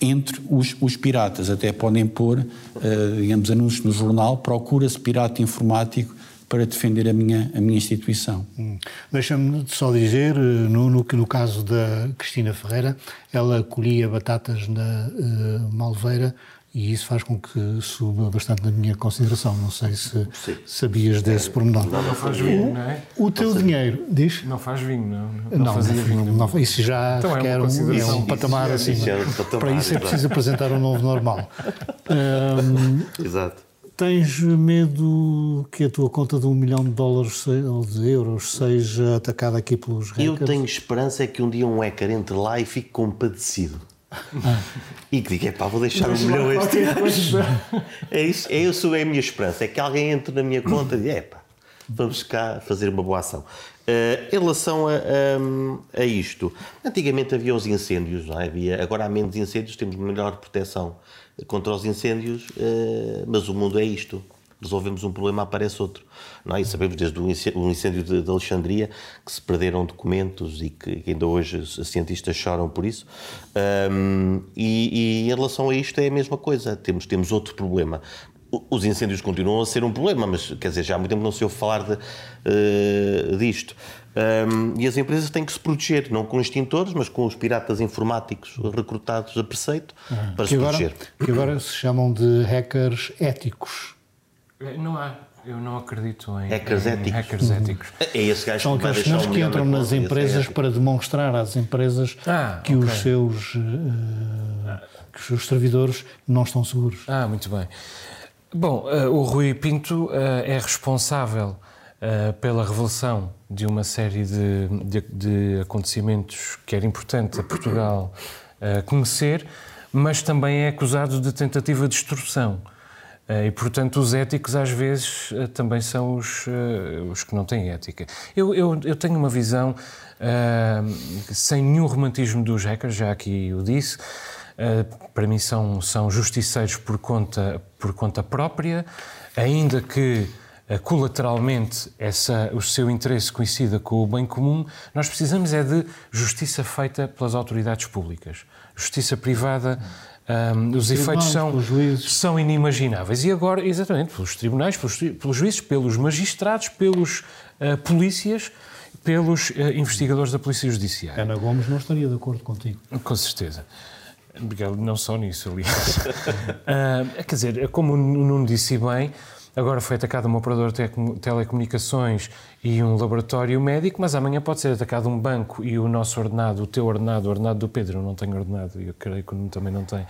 Speaker 4: entre os, os piratas. Até podem pôr, uh, digamos, anúncios no jornal, procura-se pirata informático para defender a minha, a minha instituição. Hum.
Speaker 1: Deixa-me só dizer, no que no caso da Cristina Ferreira, ela colhia batatas na uh, Malveira e isso faz com que suba bastante na minha consideração. Não sei se Sim. sabias desse pormenor.
Speaker 5: Não, não faz vinho, não é?
Speaker 1: O teu dinheiro, diz?
Speaker 5: Não faz vinho, não.
Speaker 1: Não, não fazia não, vinho. Não, isso já então requer é um, é um patamar assim. Para isso é preciso apresentar um novo normal.
Speaker 3: Um, (laughs) Exato.
Speaker 1: Tens medo que a tua conta de um milhão de dólares ou de euros seja atacada aqui pelos hackers?
Speaker 3: Eu tenho esperança é que um dia um hacker entre lá e fique compadecido e que diga, é pá, vou deixar um milhão este. É isso, é isso é a minha esperança, é que alguém entre na minha conta e diga, é pá, vamos cá fazer uma boa ação. Uh, em relação a, a, a, isto, antigamente havia os incêndios, não é? havia, agora há menos incêndios, temos melhor proteção contra os incêndios, uh, mas o mundo é isto. Resolvemos um problema, aparece outro. Não é? E sabemos desde o incêndio de, de Alexandria que se perderam documentos e que, que ainda hoje os cientistas choram por isso. Um, e, e, em relação a isto é a mesma coisa. Temos, temos outro problema os incêndios continuam a ser um problema, mas quer dizer, já há muito tempo não se ouve falar de, uh, disto. Um, e as empresas têm que se proteger, não com extintores, mas com os piratas informáticos recrutados a preceito uhum. para se
Speaker 1: agora,
Speaker 3: proteger.
Speaker 1: Que agora se chamam de hackers éticos.
Speaker 5: É, não há. Eu não acredito em
Speaker 3: hackers,
Speaker 5: em
Speaker 3: éticos.
Speaker 5: hackers éticos. (laughs)
Speaker 3: É esse gajo
Speaker 1: São aqueles senhores que entram nas empresas para demonstrar às empresas ah, que okay. os seus uh, que os seus servidores não estão seguros.
Speaker 5: Ah, muito bem. Bom, uh, o Rui Pinto uh, é responsável uh, pela revelação de uma série de, de, de, acontecimentos que era importante a Portugal conhecer, mas também é acusado de tentativa de extorsão. E, portanto, os éticos às vezes também são os, os que não têm ética. Eu, eu, eu tenho uma visão sem nenhum romantismo dos hackers, já aqui o disse. Eh, para mim são, são justiceiros por conta, por conta própria, ainda que uh, colateralmente essa, o seu interesse coincida com o bem comum, nós precisamos é de justiça feita pelas autoridades públicas. Justiça privada, um, os efeitos são, são inimagináveis. E agora, exatamente, pelos tribunais, pelos, pelos juízes, pelos magistrados, pelos uh, polícias, pelos uh, investigadores da Polícia Judiciária.
Speaker 1: Ana Gomes não estaria de acordo contigo.
Speaker 5: Com certeza. Não só nisso, aliás. uh, (laughs) quer dizer, como o Nuno disse bem, agora foi atacado um operador de telecomunicações e um laboratório médico, mas amanhã pode ser atacado um banco e o nosso ordenado, o teu ordenado, o ordenado do Pedro, eu não tenho ordenado, e eu creio que também não tem,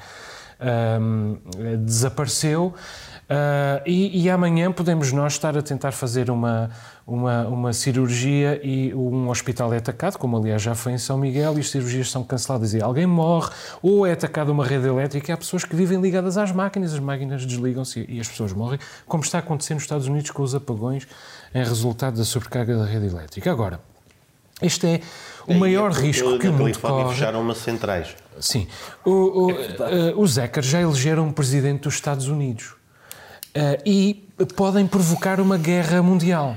Speaker 5: desapareceu. Uh, e, e, amanhã podemos nós estar a tentar fazer uma, uma, uma cirurgia e um hospital é atacado, como aliás já foi em São Miguel, e as cirurgias são canceladas e alguém morre, ou é atacada uma rede elétrica e há pessoas que vivem ligadas às máquinas, as máquinas desligam-se e as pessoas morrem, como está acontecendo nos Estados Unidos com os apagões em resultado da sobrecarga da rede elétrica. Agora, este é o maior risco que o mundo corre.
Speaker 3: fecharam umas centrais.
Speaker 5: Sim. O, o, é uh, os hackers já elegeram um presidente dos Estados Unidos. Uh, e podem provocar uma guerra mundial.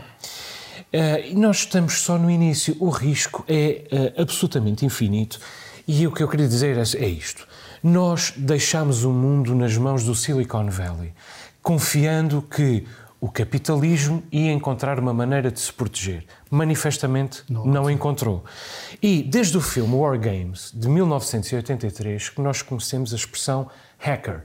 Speaker 5: Uh, e nós estamos só no início, o risco é uh, absolutamente infinito. E o que eu queria dizer é, é isto: nós deixamos o mundo nas mãos do Silicon Valley, confiando que o capitalismo ia encontrar uma maneira de se proteger. Manifestamente não, não encontrou. E desde o filme War Games, de 1983, que nós conhecemos a expressão hacker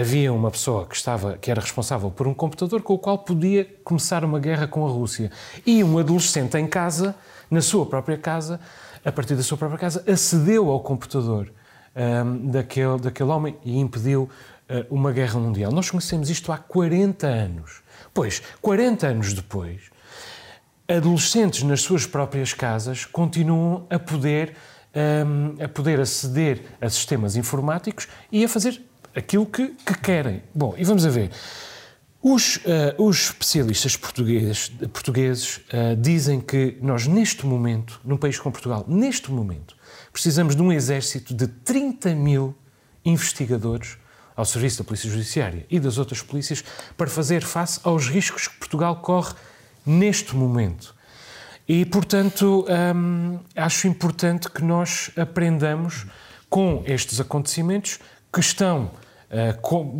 Speaker 5: havia uma pessoa que estava que era responsável por um computador com o qual podia começar uma guerra com a Rússia. E um adolescente em casa na sua própria casa a partir da sua própria casa acedeu ao computador um, ehm, daquele daquele homem e impediu uh, uma guerra mundial. Nós conhecemos isto há 40 anos. Pois 40 anos depois adolescentes nas suas próprias casas continuam a poder um, ehm, a poder aceder a sistemas informáticos e a fazer aquilo que, que querem. Bom, e vamos a ver. Os, uh, os especialistas portugueses, portugueses uh, dizem que nós, neste momento, num país como Portugal, neste momento, precisamos de um exército de 30 mil investigadores ao serviço da Polícia Judiciária e das outras polícias para fazer face aos riscos que Portugal corre neste momento. E, portanto, hum, acho importante que nós aprendamos com estes acontecimentos que estão eh,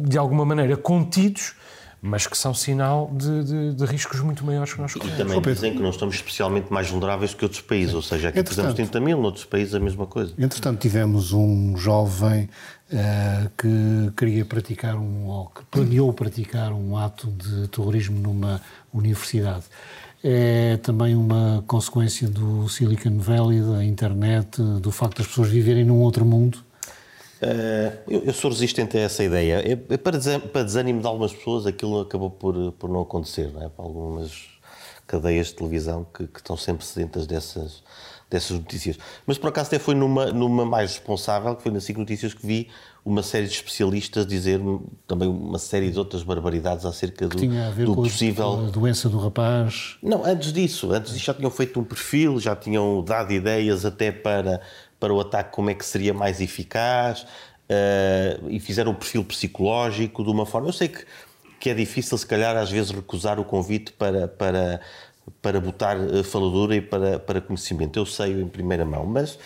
Speaker 5: de alguma maneira contidos, mas que são sinal de, de, de riscos muito maiores que nós
Speaker 3: corremos. E também dizem que não estamos especialmente mais vulneráveis que outros países, ou seja, aqui precisamos 30 mil, noutros países a mesma coisa.
Speaker 1: Entretanto, tivemos um jovem uh, que queria praticar um, ou que planeou praticar um ato de terrorismo numa universidade. É também uma consequência do Silicon Valley, da internet, do facto das pessoas viverem num outro mundo
Speaker 3: Uh, eu, eu, sou resistente a essa ideia. É, é para, para, desânimo de algumas pessoas, aquilo acabou por, por não acontecer, não é? Para algumas cadeias de televisão que, que, estão sempre sedentas dessas, dessas notícias. Mas por acaso até foi numa, numa mais responsável, que foi na SIC Notícias, que vi uma série de especialistas dizer também uma série de outras barbaridades acerca do,
Speaker 1: tinha a ver
Speaker 3: do
Speaker 1: com
Speaker 3: possível.
Speaker 1: A doença do rapaz.
Speaker 3: Não, antes disso, antes disso já tinham feito um perfil, já tinham dado ideias até para para o ataque como é que seria mais eficaz. uh, e fizeram o perfil psicológico de uma forma. Eu sei que, que é difícil, se calhar, às vezes, recusar o convite para, para, para botar faladura e para, para conhecimento. Eu sei em primeira mão, mas.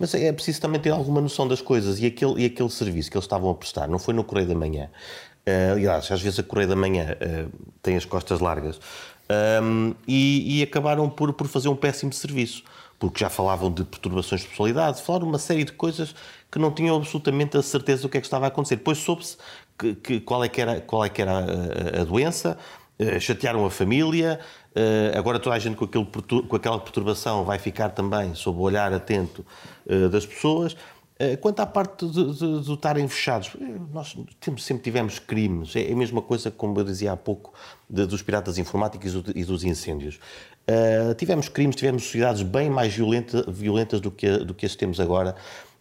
Speaker 3: Mas é preciso também ter alguma noção das coisas e aquele, e aquele serviço que eles estavam a prestar, não foi no Correio da Manhã. Uh, aliás, às vezes a Correio da Manhã uh, tem as costas largas. Um, e, e, acabaram por, por fazer um péssimo serviço, porque já falavam de perturbações de personalidade, falaram uma série de coisas que não tinham absolutamente a certeza do que é que estava a acontecer. Depois soube-se que, que, qual é que era, qual é que era a, a, a doença, uh, chatearam a família, uh, agora toda a gente com, aquele, com aquela perturbação vai ficar também sob o olhar atento das pessoas. Quanto à parte de, estarem fechados, nós sempre tivemos crimes. É a mesma coisa, como eu dizia há pouco, de, dos piratas informáticos e dos incêndios. Uh, tivemos crimes, tivemos sociedades bem mais violenta, violentas do que, do que as temos agora.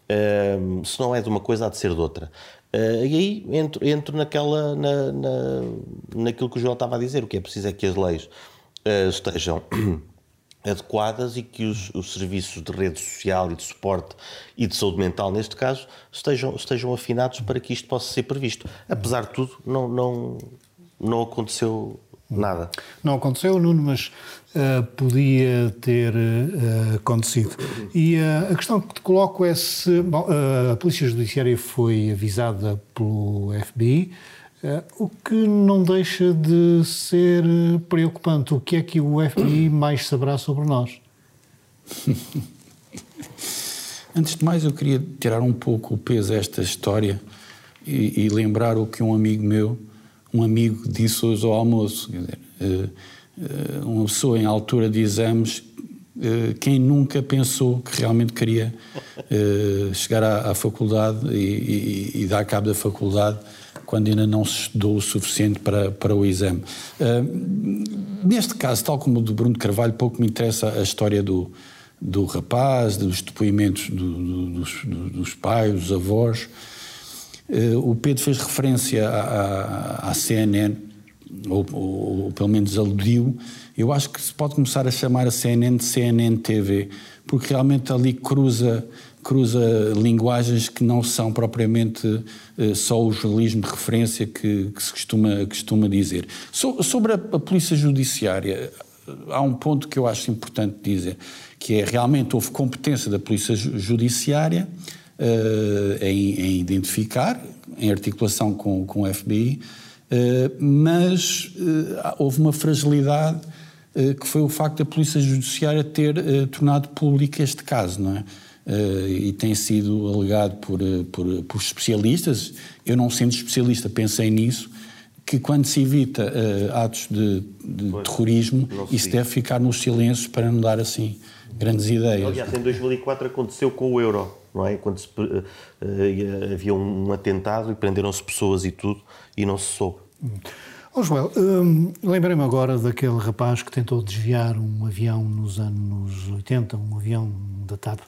Speaker 3: Uh, se não é de uma coisa, há de ser de outra. Uh, e aí entro, entro naquela, na, na, naquilo que o João estava a dizer. O que é preciso é que as leis estejam (clears throat) adequadas e que os, os, serviços de rede social e de suporte e de saúde mental, neste caso, estejam, estejam afinados para que isto possa ser previsto. Apesar de tudo, não, não, não aconteceu nada.
Speaker 1: Não aconteceu, Nuno, mas uh, podia ter uh, acontecido. E uh, a questão que te coloco é se bom, a Polícia Judiciária foi avisada pelo FBI Uh, o que não deixa de ser preocupante. O que é que o FBI mais saberá sobre nós? (laughs)
Speaker 4: Antes de mais, eu queria tirar um pouco o peso a esta história e, e lembrar o que um amigo meu, um amigo, disse hoje ao almoço. Dizer, uh, uh, uma pessoa em altura de exames, quem nunca pensou que realmente queria chegar à, à faculdade e, e, e dar cabo da faculdade quando ainda não se estudou o suficiente para, para o exame. Neste caso, tal como o do Bruno Carvalho, pouco me interessa a história do, do rapaz, dos depoimentos do, do, dos, dos, pais, dos avós. Uh, o Pedro fez referência à, à, à CNN, ou, ou, ou, pelo menos aludiu. Eu acho que se pode começar a chamar a CNN de CNN TV, porque realmente ali cruza cruza linguagens que não são propriamente uh, só o jornalismo de referência que, que se costuma, costuma dizer. So, sobre a, a, Polícia Judiciária, há um ponto que eu acho importante dizer, que é realmente houve competência da Polícia Judiciária em, em, identificar, em articulação com, com o FBI, uh, eh, mas houve uma fragilidade que foi o facto da Polícia Judiciária ter tornado público este caso, não é? Uh, e tem sido alegado por, eh, por, por, especialistas. Eu, não sendo especialista, pensei nisso, que quando se evita uh, atos de, de terrorismo, isso deve ficar nos silêncios para não dar assim grandes ideias.
Speaker 3: Aliás, em 2004 aconteceu com o euro, não é? Quando se, uh, havia um atentado e prenderam-se pessoas e tudo e não se soube.
Speaker 1: Hum. Oh, Joel, hum, lembrei-me agora daquele rapaz que tentou desviar um avião nos anos 80, um avião da TAP,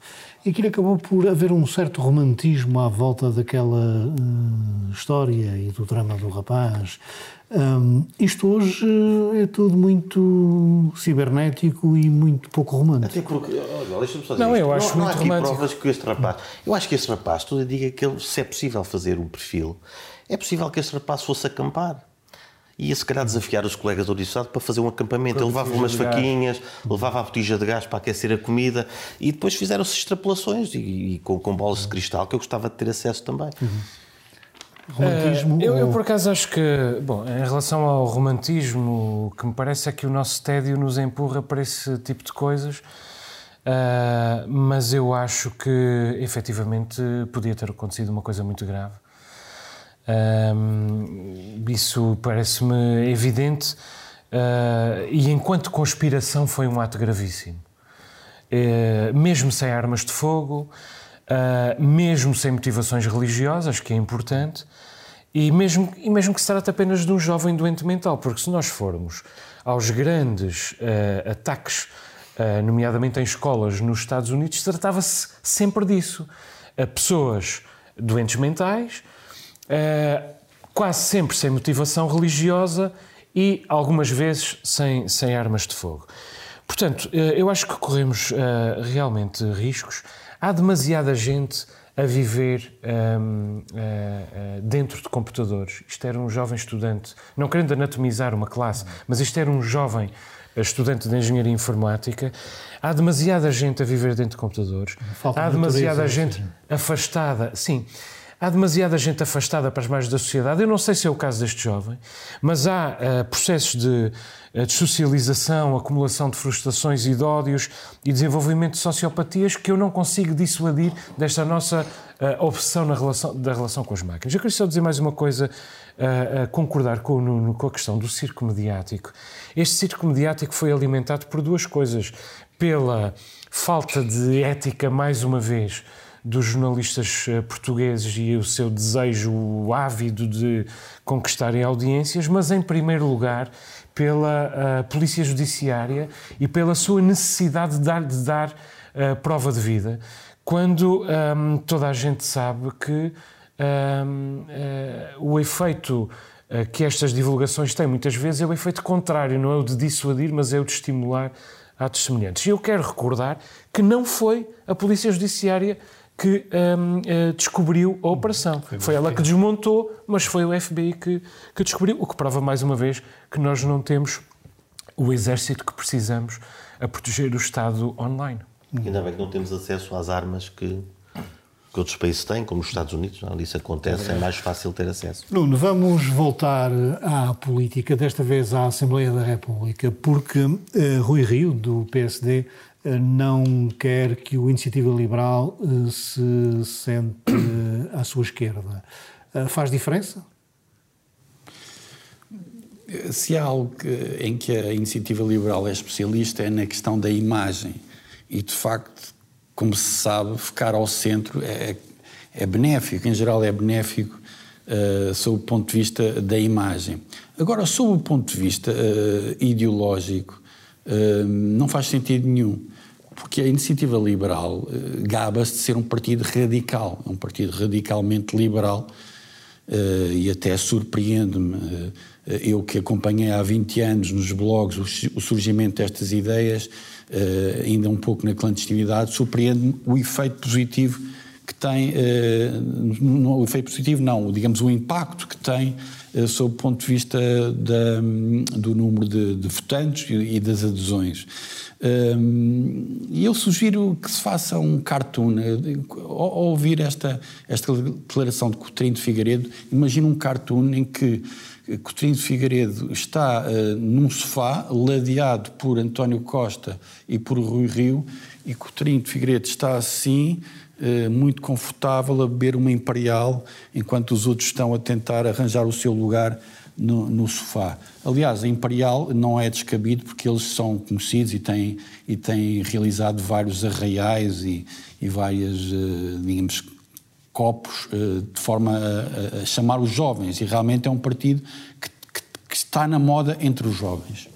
Speaker 1: e que acabou por haver um certo romantismo à volta daquela uh, história e do drama do rapaz. Um, isto hoje é tudo muito cibernético e muito pouco romântico.
Speaker 3: Até porque, olha, deixa-me só
Speaker 5: dizer Não, isto. eu acho
Speaker 3: não,
Speaker 5: muito
Speaker 3: não há
Speaker 5: romântico.
Speaker 3: provas que este rapaz... Eu acho que este rapaz, tudo indica que ele, se é possível fazer um perfil, é possível que este rapaz fosse acampar ia se calhar desafiar os colegas do Estado para fazer um acampamento. Ele levava umas faquinhas, levava a botija de gás para aquecer a comida e depois fizeram-se extrapolações e, e com, com, bolas de cristal que eu gostava de ter acesso também. Uhum.
Speaker 5: Romantismo? Uh, eu, eu, por acaso acho que, bom, em relação ao romantismo, o que me parece é que o nosso tédio nos empurra para esse tipo de coisas, uh, mas eu acho que efetivamente podia ter acontecido uma coisa muito grave. Um, isso parece-me evidente. Uh, e enquanto conspiração foi um ato gravíssimo. Uh, mesmo sem armas de fogo, uh, mesmo sem motivações religiosas, que é importante, e mesmo, e mesmo que se trate apenas de um jovem doente mental, porque se nós formos aos grandes ah, ataques, nomeadamente em escolas nos Estados Unidos, tratava-se sempre disso. pessoas doentes mentais uh, quase sempre sem motivação religiosa e algumas vezes sem, sem armas de fogo. Portanto, uh, eu acho que corremos uh, realmente riscos. Há demasiada gente a viver um, uh, uh, dentro de computadores. Isto era um jovem estudante, não querendo anatomizar uma classe, mas isto era um jovem estudante de engenharia informática. Há demasiada gente a viver dentro de computadores.
Speaker 1: Falta
Speaker 5: Há
Speaker 1: de
Speaker 5: demasiada
Speaker 1: natureza,
Speaker 5: gente afastada. Sim. Há demasiada gente afastada para as margens da sociedade. Eu não sei se é o caso deste jovem, mas há uh, processos de, uh, de socialização, acumulação de frustrações e de ódios e desenvolvimento de sociopatias que eu não consigo dissuadir desta nossa uh, obsessão na relação, da relação com as máquinas. Eu queria só dizer mais uma coisa, concordar com o Nuno com a questão do circo mediático. Este circo mediático foi alimentado por duas coisas. Pela falta de ética, mais uma vez, dos jornalistas eh, portugueses e o seu desejo ávido de conquistarem audiências, mas em primeiro lugar pela uh, Polícia Judiciária e pela sua necessidade de dar, de dar uh, prova de vida, quando ehm, toda a gente sabe que ehm, o efeito que estas divulgações têm muitas vezes é o efeito contrário, não é o de dissuadir, mas é o de estimular atos semelhantes. E eu quero recordar que não foi a Polícia Judiciária que um, uh, eh, descobriu a operação. Foi, foi ela que desmontou, mas foi o FBI que, que descobriu, o que prova mais uma vez que nós não temos o exército que precisamos a proteger o Estado online.
Speaker 3: Ainda bem que não temos acesso às armas que, que outros países têm, como os Estados Unidos, onde isso acontece, é mais fácil ter acesso.
Speaker 1: Nuno, vamos voltar à política, desta vez à Assembleia da República, porque uh, Rui Rio, do PSD, não quer que o Iniciativa Liberal eh, se sente eh, à sua esquerda. Eh, faz diferença?
Speaker 4: Se há algo em que a Iniciativa Liberal é especialista é na questão da imagem. E, de facto, como se sabe, ficar ao centro é, é benéfico, em geral é benéfico uh, sob o ponto de vista da imagem. Agora, sob o ponto de vista uh, ideológico, não faz sentido nenhum. Porque a iniciativa liberal uh, gaba-se de ser um partido radical, um partido radicalmente liberal, uh, e até surpreende-me, uh, eu que acompanhei há 20 anos nos blogs o, o surgimento destas ideias, ainda um pouco na clandestinidade, surpreende-me o efeito positivo que tem, o efeito positivo não, digamos o impacto que tem sob o ponto de vista da, do número de, de votantes e, e das adesões. E eu sugiro que se faça um cartoon. Ao ouvir esta, esta declaração de Coutinho de Figueiredo, imagina um cartoon em que Coutinho de Figueiredo está uh, num sofá, ladeado por António Costa e por Rui Rio, e Coutinho de Figueiredo está assim, muito confortável, a beber uma Imperial, enquanto os outros estão a tentar arranjar o seu lugar no, no, sofá. Aliás, a Imperial não é descabido porque eles são conhecidos e têm, e têm realizado vários arraiais e, e várias, uh, digamos, copos uh, de forma a, a, chamar os jovens. E realmente é um partido que, que, que está na moda entre os jovens.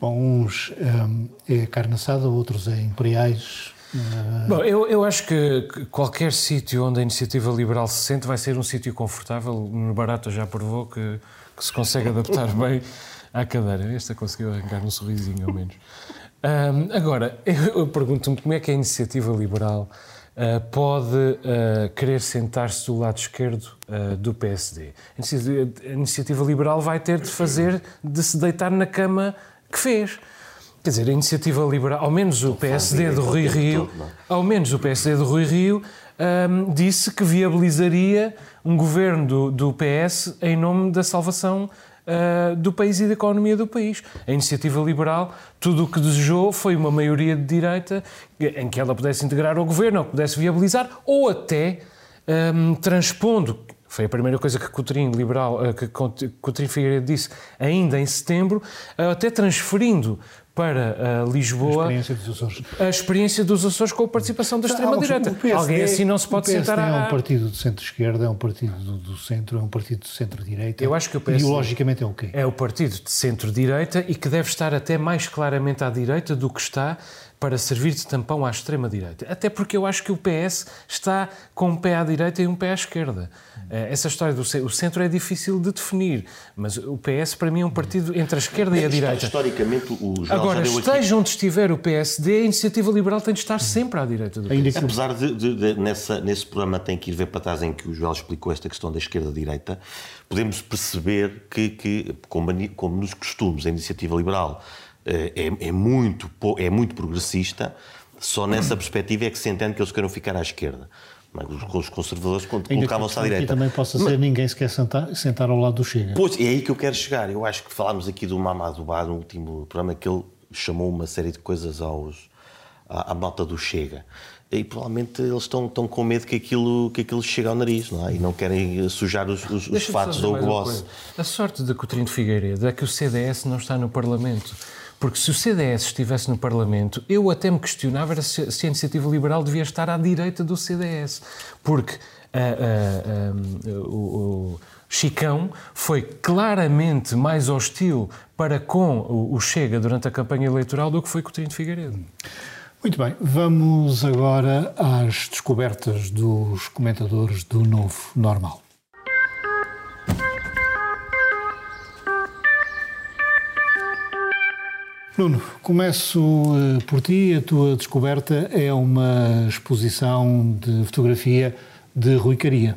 Speaker 1: Bom, uns é carne assada, outros é imperiais.
Speaker 5: Bom, eu, eu acho que qualquer sítio onde a iniciativa liberal se sente vai ser um sítio confortável. No Barata já provou que que se consegue adaptar bem à cadeira. Esta conseguiu arrancar um sorrisinho, ao menos. Um, agora, eu, eu pergunto-me como é que a iniciativa liberal uh, pode uh, querer sentar-se do lado esquerdo uh, do PSD. A iniciativa, a iniciativa liberal vai ter de fazer, de se deitar na cama que fez. Quer dizer, a iniciativa liberal, ao menos o PSD do Rui Rio, é? ao menos o PSD do Rui Rio, um, disse que viabilizaria um governo do, do PS em nome da salvação uh, do país e da economia do país. A iniciativa liberal, tudo o que desejou foi uma maioria de direita em que ela pudesse integrar o governo, ou pudesse viabilizar, ou até um, transpondo foi a primeira coisa que Coutrinho, liberal, ah, que Coutrinho Figueiredo disse ainda em setembro, até transferindo para uh, Lisboa
Speaker 1: a experiência dos Açores.
Speaker 5: A experiência dos Açores com a participação da extrema-direita. Alguém assim não se pode sentar
Speaker 1: a... é um partido de centro-esquerda, é um partido do, centro, é um partido de centro-direita.
Speaker 5: Eu acho que o PSD
Speaker 1: ideologicamente é o quê?
Speaker 5: É o partido de centro-direita e que deve estar até mais claramente à direita do que está para servir de tampão à extrema-direita. Até porque eu acho que o PS está com um pé à direita e um pé à esquerda. Eh, essa história do o centro é difícil de definir, mas o PS para mim é um partido entre a esquerda e a direita.
Speaker 3: Historicamente, o
Speaker 5: Agora, esteja aqui... onde estiver o PSD, a iniciativa liberal tem de estar sempre à direita do
Speaker 3: PSD. Apesar de, de, de, nessa, nesse programa tem que ir ver para trás em que o Joel explicou esta questão da esquerda-direita, podemos perceber que, que como, como nos costumes, a iniciativa liberal é, é, muito, é muito progressista, só nessa (clears throat) perspectiva é que se entende que eles queiram ficar à esquerda. Os conservadores colocavam-se à direita. E
Speaker 1: também possa ser Mas, ninguém se quer sentar, sentar ao lado do Chega.
Speaker 3: Pois, é aí que eu quero chegar. Eu acho que falámos aqui do Mamadou Ba no último programa, que ele chamou uma série de coisas aos, à, à malta do Chega. E provavelmente eles estão, estão com medo que aquilo, que aquilo chegue ao nariz, não é? E não querem sujar os, os, os fatos do Gloss.
Speaker 5: A sorte de Coutinho de Figueiredo é que o CDS não está no Parlamento. Porque se o CDS estivesse no Parlamento, eu até me questionava se, a iniciativa liberal devia estar à direita do CDS. Porque uh, uh, uh, o, o Chicão foi claramente mais hostil para com o Chega durante a campanha eleitoral do que foi Coutinho de Figueiredo.
Speaker 1: Muito bem, vamos agora às descobertas dos comentadores do novo normal. Nuno, começo uh, por ti. A tua descoberta é uma exposição de fotografia de Rui Caria.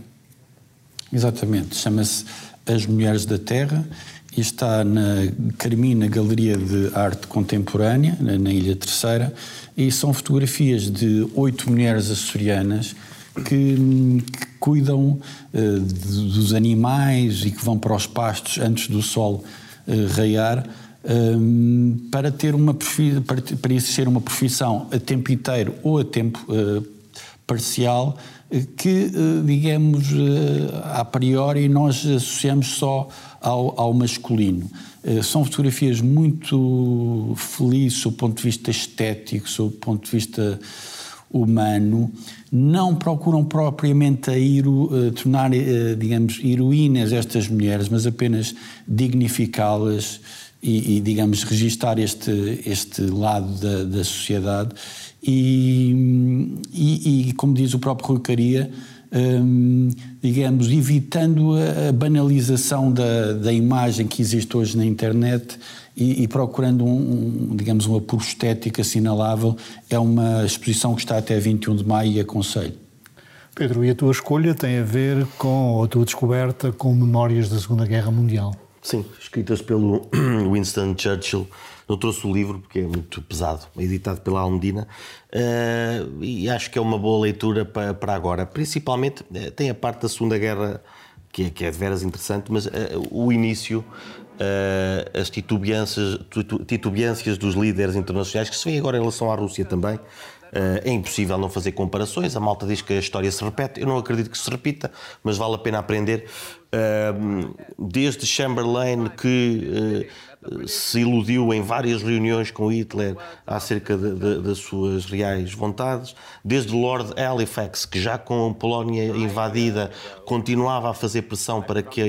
Speaker 4: Exatamente, chama-se As Mulheres da Terra e está na Carmina Galeria de Arte Contemporânea, na, Ilha Terceira, e são fotografias de oito mulheres açorianas que, que cuidam uh, dos animais e que vão para os pastos antes do sol uh, raiar um, para ter uma para, isso ser uma profissão a tempo inteiro ou a tempo uh, parcial eh, que, uh, digamos, uh, a priori nós associamos só ao, ao masculino. São fotografias muito felizes do ponto de vista estético, do ponto de vista humano, não procuram propriamente a iro, tornar, digamos, heroínas estas mulheres, mas apenas dignificá-las e, e, digamos, registar este, este lado da, da sociedade e, e, e, como diz o próprio Rui Caria, um, digamos, evitando a banalização da, da imagem que existe hoje na internet e, e procurando, um, um, digamos, um apuro estético assinalável, é uma exposição que está até 21 de maio e aconselho.
Speaker 1: Pedro, e a tua escolha tem a ver com a tua descoberta com memórias da Segunda Guerra Mundial?
Speaker 3: Sim, escritas pelo (clears throat) Winston Churchill. Eu trouxe o livro porque é muito pesado, editado pela Almedina, uh, e acho que é uma boa leitura para, para agora. Principalmente uh, tem a parte da Segunda Guerra que é, que é de veras interessante, mas uh, o início, as titubeâncias, titubeâncias dos líderes internacionais, que se vê agora em relação à Rússia também, é impossível não fazer comparações. A malta diz que a história se repete. Eu não acredito que se repita, mas vale a pena aprender. Desde Chamberlain, que eh, se iludiu em várias reuniões com Hitler acerca das suas reais vontades, desde Lord Halifax, que já com a Polónia invadida continuava a fazer pressão para que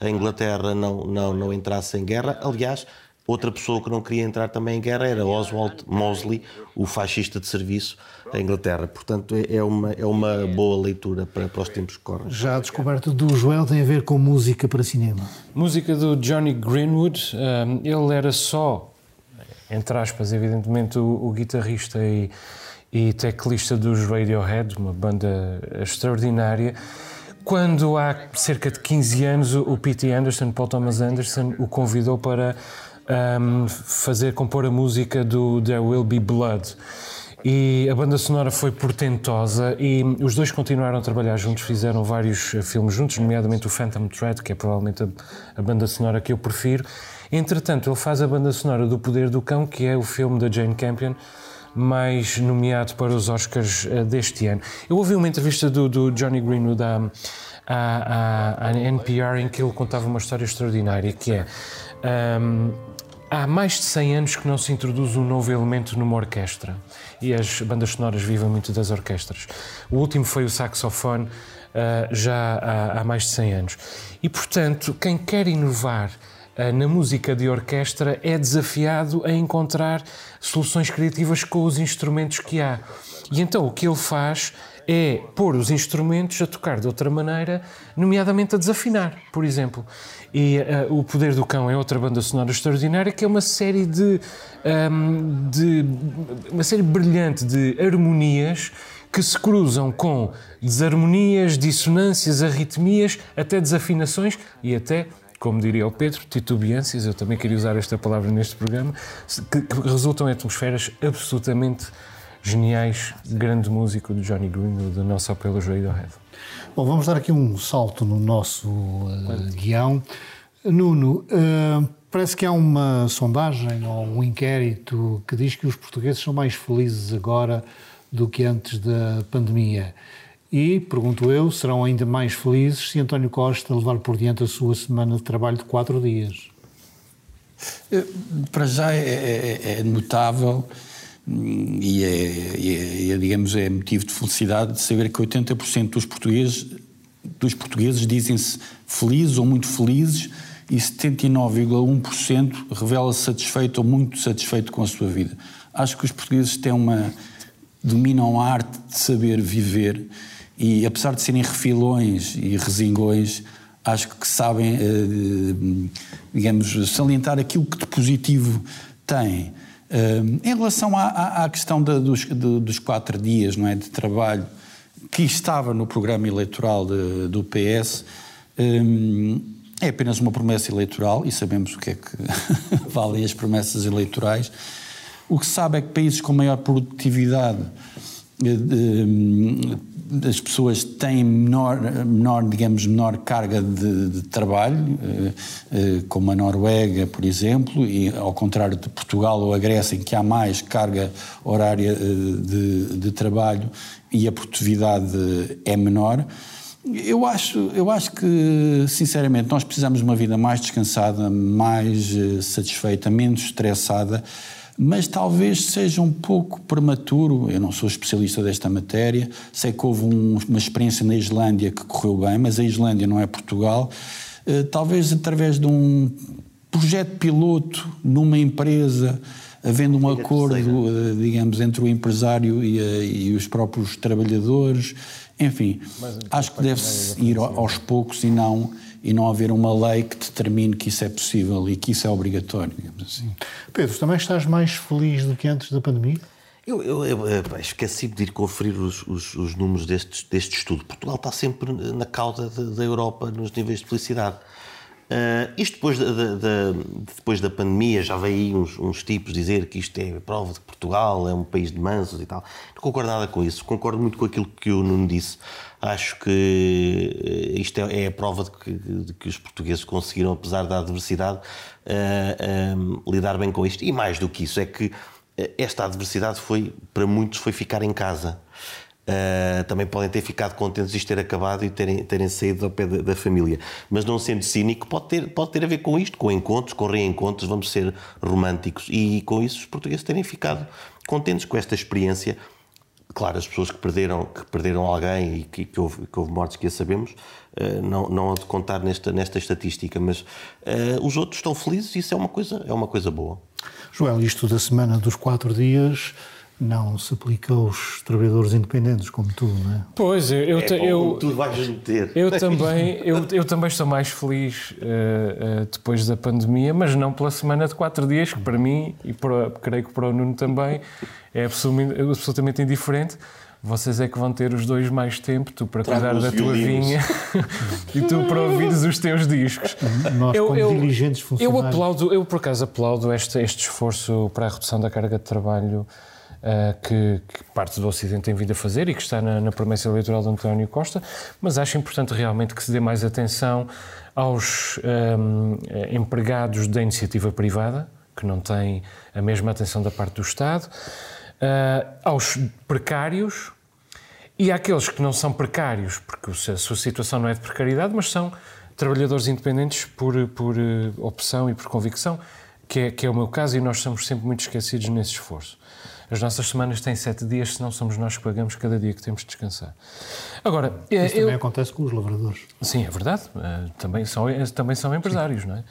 Speaker 3: a, a Inglaterra não, não, não entrasse em guerra. Aliás, Outra pessoa que não queria entrar também em guerra era Oswald Mosley, o fascista de serviço da Inglaterra. Portanto, é, é uma, é uma boa leitura para, para os tempos que correm.
Speaker 1: Já a descoberta do Joel tem a ver com música para cinema.
Speaker 5: Música do Johnny Greenwood. Um, ele era só, entre aspas, evidentemente, o, o guitarrista e, e teclista dos Radiohead, uma banda extraordinária. Quando há cerca de 15 anos o P.T. Anderson, Paul Thomas Anderson, o convidou para um, fazer compor a música do There Will Be Blood. E a banda sonora foi portentosa e os dois continuaram a trabalhar juntos, fizeram vários eh, filmes juntos, nomeadamente o Phantom Thread, que é provavelmente a, a banda sonora que eu prefiro. Entretanto, ele faz a banda sonora do Poder do Cão, que é o filme da Jane Campion, mais nomeado para os Oscars uh, deste ano. Eu ouvi uma entrevista do, do Johnny Greenwood à, à, à, NPR em que ele contava uma história extraordinária, que é... Um, Há mais de 100 anos que não se introduz um novo elemento numa orquestra e as bandas sonoras vivem muito das orquestras. O último foi o saxofone, uh, já há, mais de 100 anos. E, portanto, quem quer inovar na música de orquestra é desafiado a encontrar soluções criativas com os instrumentos que há. E então o que ele faz é pôr os instrumentos a tocar de outra maneira, nomeadamente a desafinar, por exemplo. E uh, O Poder do Cão é outra banda sonora extraordinária, que é uma série de, um, de uma série brilhante de harmonias que se cruzam com desarmonias, dissonâncias, arritmias, até desafinações e até como diria o Pedro, titubeâncias, eu também queria usar esta palavra neste programa, que, que resultam em atmosferas absolutamente geniais, grande músico do Johnny Greenwood, da nossa apelo Radiohead.
Speaker 1: Bom, vamos dar aqui um salto no nosso uh, guião. Nuno, uh, parece que há uma sondagem ou um inquérito que diz que os portugueses são mais felizes agora do que antes da pandemia. E, pergunto eu, serão ainda mais felizes se António Costa levar por diante a sua semana de trabalho de quatro dias?
Speaker 4: Eh, para já é, é, é notável e é, é, é, digamos, é motivo de felicidade de saber que 80% dos portugueses, dos portugueses dizem-se felizes ou muito felizes e 79,1% revela-se satisfeito ou muito satisfeito com a sua vida. Acho que os portugueses têm uma dominam a arte de saber viver e apesar de serem refilões e resingões, acho que sabem, eh, digamos, salientar aquilo que de positivo têm em relação à, à questão de, dos, de, dos quatro dias não é, de trabalho que estava no programa eleitoral de, do PS, é apenas uma promessa eleitoral e sabemos o que é que (laughs) valem as promessas eleitorais. O que se sabe é que países com maior produtividade eh, as pessoas têm menor, menor digamos, menor carga de, de trabalho, eh, eh, como a Noruega, por exemplo, e ao contrário de Portugal ou a Grécia, em que há mais carga horária de, de trabalho e a produtividade é menor. Eu acho, eu acho que, sinceramente, nós precisamos de uma vida mais descansada, mais satisfeita, menos estressada mas talvez seja um pouco prematuro. Eu não sou especialista desta matéria, sei que houve um, uma experiência na Islândia que correu bem, mas a Islândia não é Portugal. Uh, talvez através de um projeto piloto numa empresa, havendo um acordo, uh, digamos, entre o empresário e, a, e os próprios trabalhadores. Enfim, acho que deve-se ir aos poucos e não e não haver uma lei que determine que isso é possível e que isso é obrigatório, digamos assim.
Speaker 1: Pedro, também estás mais feliz do que antes da pandemia?
Speaker 3: Eu, eu, eu, eu esqueci de ir conferir os, os, os números deste, deste estudo. Portugal está sempre na cauda da Europa nos níveis de felicidade. Uh, isto depois da, da, depois da pandemia, já veio aí uns, uns, tipos dizer que isto é prova de que Portugal é um país de mansos e tal. Não concordo nada com isso. Concordo muito com aquilo que o Nuno disse. Acho que eh, isto é, é a prova de que, de que, os portugueses conseguiram, apesar da adversidade, uh, uh, lidar bem com isto. E mais do que isso, é que esta adversidade foi, para muitos, foi ficar em casa. Uh, também podem ter ficado contentes de ter acabado e terem, terem saído ao pé da, da, família. Mas não sendo cínico, pode ter, pode ter a ver com isto, com encontros, com reencontros, vamos ser românticos. E com isso os portugueses terem ficado contentes com esta experiência. Claro, as pessoas que perderam, que perderam alguém e que, que, houve, que houve mortes que a sabemos, uh, não, não há de contar nesta, nesta estatística, mas uh, os outros estão felizes e isso é uma coisa, é uma coisa boa.
Speaker 1: Joel, isto da semana dos quatro dias não se aplica aos trabalhadores independentes como tu, não é?
Speaker 5: Pois, eu, eu,
Speaker 3: é
Speaker 5: eu,
Speaker 3: tu vais meter.
Speaker 5: eu também, eu, eu também estou mais feliz uh, uh, depois da pandemia, mas não pela semana de quatro dias, que para mim, e para, creio que para o Nuno também, é absolutamente, absolutamente indiferente. Vocês é que vão ter os dois mais tempo, tu para cuidar da tua vinha (laughs) e tu para ouvires os teus discos.
Speaker 1: Nós, eu, como eu, diligentes funcionários...
Speaker 5: Eu aplaudo, eu por acaso aplaudo este, este esforço para a redução da carga de trabalho que, que, parte do Ocidente tem vindo a fazer e que está na, na promessa eleitoral de António Costa, mas acho importante realmente que se dê mais atenção aos um, ehm, empregados da iniciativa privada, que não têm a mesma atenção da parte do Estado, uh, aos precários e àqueles que não são precários, porque a sua situação não é de precariedade, mas são trabalhadores independentes por, por opção e por convicção, que é, que é o meu caso, e nós somos sempre muito esquecidos nesse esforço. As nossas semanas têm sete dias, se não somos nós que pagamos cada dia que temos de descansar.
Speaker 1: Agora, Isso eu... também acontece com os lavradores.
Speaker 5: Sim, é verdade. Uh, também, são, também são empresários, Sim. não é?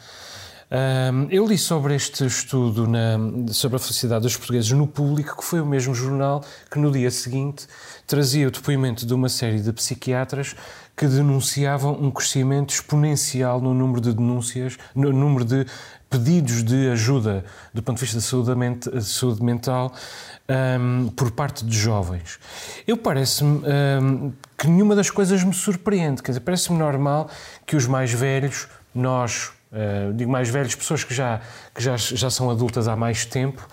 Speaker 5: eu li sobre este estudo na, sobre a felicidade dos portugueses no público, que foi o mesmo jornal que no dia seguinte trazia o depoimento de uma série de psiquiatras que denunciavam um crescimento exponencial no número de denúncias, no número de pedidos de ajuda do ponto de vista da saúde, saúde mental um, por parte de jovens. Eu parece-me um, que nenhuma das coisas me surpreende, quer dizer, parece-me normal que os mais velhos, nós, uh, digo mais velhos, pessoas que já, que já, já são adultas há mais tempo,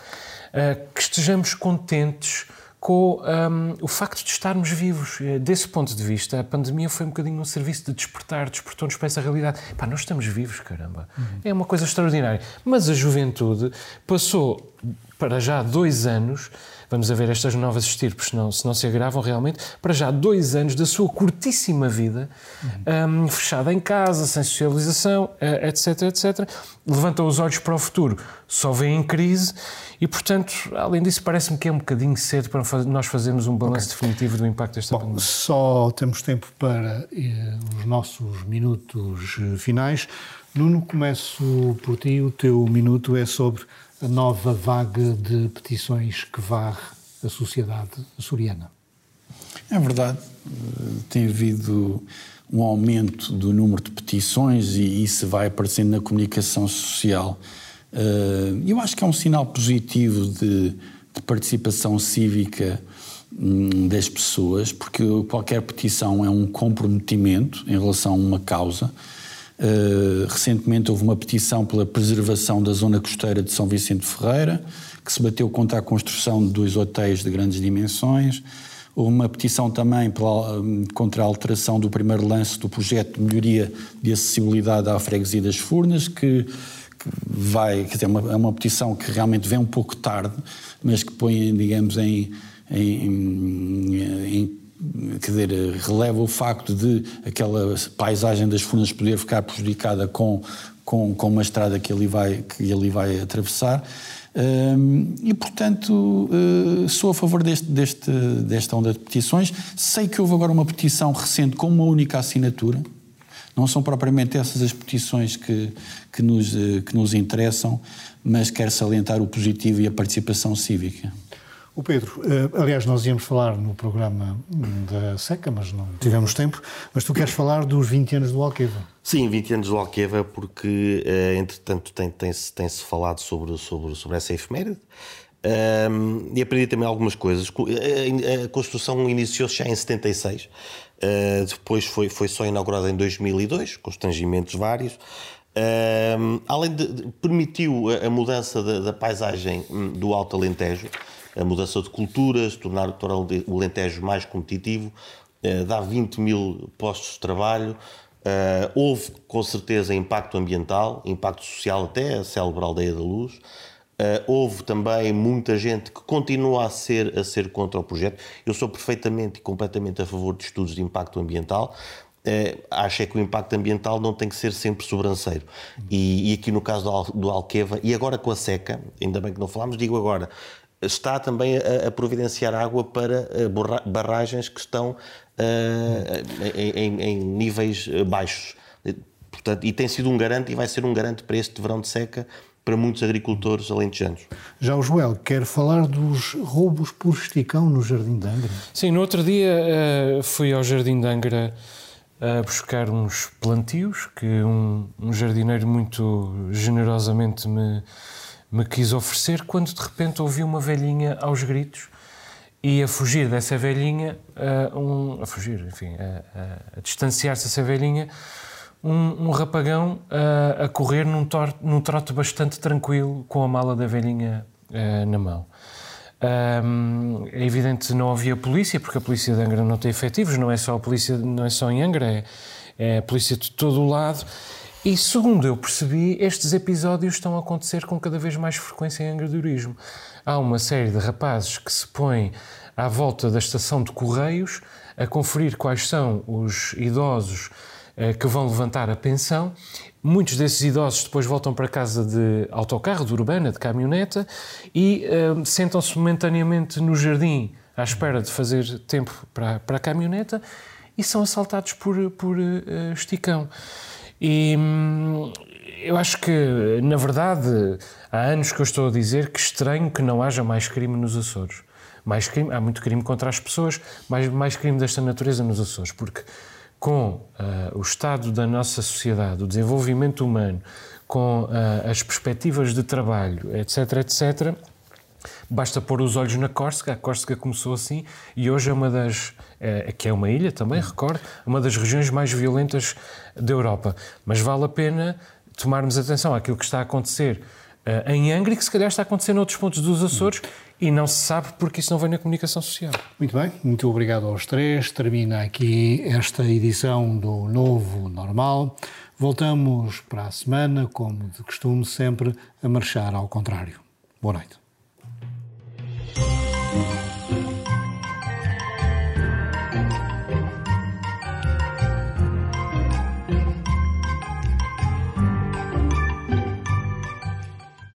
Speaker 5: uh, que estejamos contentes com um, o facto de estarmos vivos. Eh, desse ponto de vista, a pandemia foi um bocadinho um serviço de despertar, despertou-nos para essa realidade. Pá, nós estamos vivos, caramba. Uhum. É uma coisa extraordinária. Mas a juventude passou para já dois anos vamos a ver estas novas estirpes, não, se não se agravam realmente, para já dois anos da sua curtíssima vida, uhum. um, fechada em casa, sem socialização, uh, etc, etc, levanta os olhos para o futuro, só vê em crise e, portanto, além disso, parece-me que é um bocadinho cedo para nós fazermos um balanço okay. definitivo do impacto desta
Speaker 1: Bom,
Speaker 5: pandemia.
Speaker 1: Só temos tempo para eh, os nossos minutos eh, finais. Nuno, começo por ti. O teu minuto é sobre a nova vaga de petições que varre a sociedade açoriana.
Speaker 4: É verdade. Tem havido um aumento do número de petições e isso vai aparecendo na comunicação social. Eh, eu acho que é um sinal positivo de, de participação cívica hum, das pessoas, porque qualquer petição é um comprometimento em relação a uma causa. Uh, recentemente houve uma petição pela preservação da zona costeira de São Vicente Ferreira, que se bateu contra a construção de dois hotéis de grandes dimensões. Houve uma petição também pela, hum, contra a alteração do primeiro lance do projeto de melhoria de acessibilidade à freguesia das Furnas, que vai, quer dizer, é uma, é uma petição que realmente vem um pouco tarde, mas que põe, digamos, em, em, em quer dizer, releva o facto de aquela paisagem das Furnas poder ficar prejudicada com, com, com uma estrada que ali vai, que ali vai atravessar. Um, e, portanto, uh, sou a favor deste, deste, desta onda de petições. Sei que houve agora uma petição recente com uma única assinatura. Não são propriamente essas as petições que, que, nos, uh, que nos interessam, mas quero salientar o positivo e a participação cívica.
Speaker 1: O Pedro, eh, aliás, nós íamos falar no programa da SECA, mas não tivemos tempo. Mas tu queres falar dos 20 anos do Alqueva?
Speaker 3: Sim, 20 anos do Alqueva, porque, eh, entretanto, tem-se tem tem -se falado sobre, sobre, sobre essa efeméride. Um, e aprendi também algumas coisas. A, construção iniciou-se já em 76, uh, depois foi, foi só inaugurada em 2002, com estangimentos vários. Um, além de, de permitiu a, a mudança da, da, paisagem hum, do Alto Alentejo, a mudança de culturas, tornar, tornar o Alentejo mais competitivo, uh, dá 20 mil postos de trabalho. Uh, houve com certeza impacto ambiental, impacto social até a célebre Aldeia da Luz. Uh, houve também muita gente que continua a ser, a ser contra o projeto. Eu sou perfeitamente e completamente a favor de estudos de impacto ambiental. Uh, acho é que o impacto ambiental não tem que ser sempre sobranceiro. E, e aqui no caso do, do Alqueva, e agora com a seca, ainda bem que não falámos, digo agora, está também a, a providenciar água para eh, barragens que estão uh, em, em, em, níveis eh, baixos. Portanto, e tem sido um garante e vai ser um garante para este verão de seca para muitos agricultores alentejanos.
Speaker 1: Já o Joel quer falar dos roubos por esticão no Jardim de Angra.
Speaker 5: Sim, no outro dia uh, fui ao Jardim de Angra a buscar uns plantios que um, um jardineiro muito generosamente me me quis oferecer quando de repente ouvi uma velhinha aos gritos e a fugir dessa velhinha, uh, um, a fugir, enfim, a, a, a distanciar-se dessa velhinha, um, um rapagão uh, a correr num, tor, num trote bastante tranquilo com a mala da velhinha uh, na mão. Um, é evidente que não havia polícia, porque a polícia de Angra não tem efetivos, não é só a polícia, não é só em Angra, é, é a polícia de todo o lado. E segundo eu percebi, estes episódios estão a acontecer com cada vez mais frequência em angradorismo. Há uma série de rapazes que se põem à volta da estação de Correios a conferir quais são os idosos eh, que vão levantar a pensão. Muitos desses idosos depois voltam para casa de autocarro, de urbana, de caminhoneta e eh, sentam-se momentaneamente no jardim à espera de fazer tempo para, para a caminhoneta e são assaltados por, por uh, esticão. E, eu acho que, na verdade, há anos que eu estou a dizer que estranho que não haja mais crime nos Açores. Mais crime, há muito crime contra as pessoas, mais, mais crime desta natureza nos Açores, porque com uh, o estado da nossa sociedade, o desenvolvimento humano, com uh, as perspectivas de trabalho, etc., etc., basta pôr os olhos na Córsega. A Córsega começou assim e hoje é uma das, é, que é uma ilha também, recordo, uma das regiões mais violentas da Europa. Mas vale a pena tomarmos atenção àquilo que está a acontecer uh, em Angra e que se calhar está a acontecer noutros pontos dos Açores e não se sabe porque isso não vem na comunicação social.
Speaker 1: Muito bem, muito obrigado aos três. Termina aqui esta edição do Novo Normal. Voltamos para a semana, como de costume, sempre a marchar ao contrário. Boa noite. Thank you.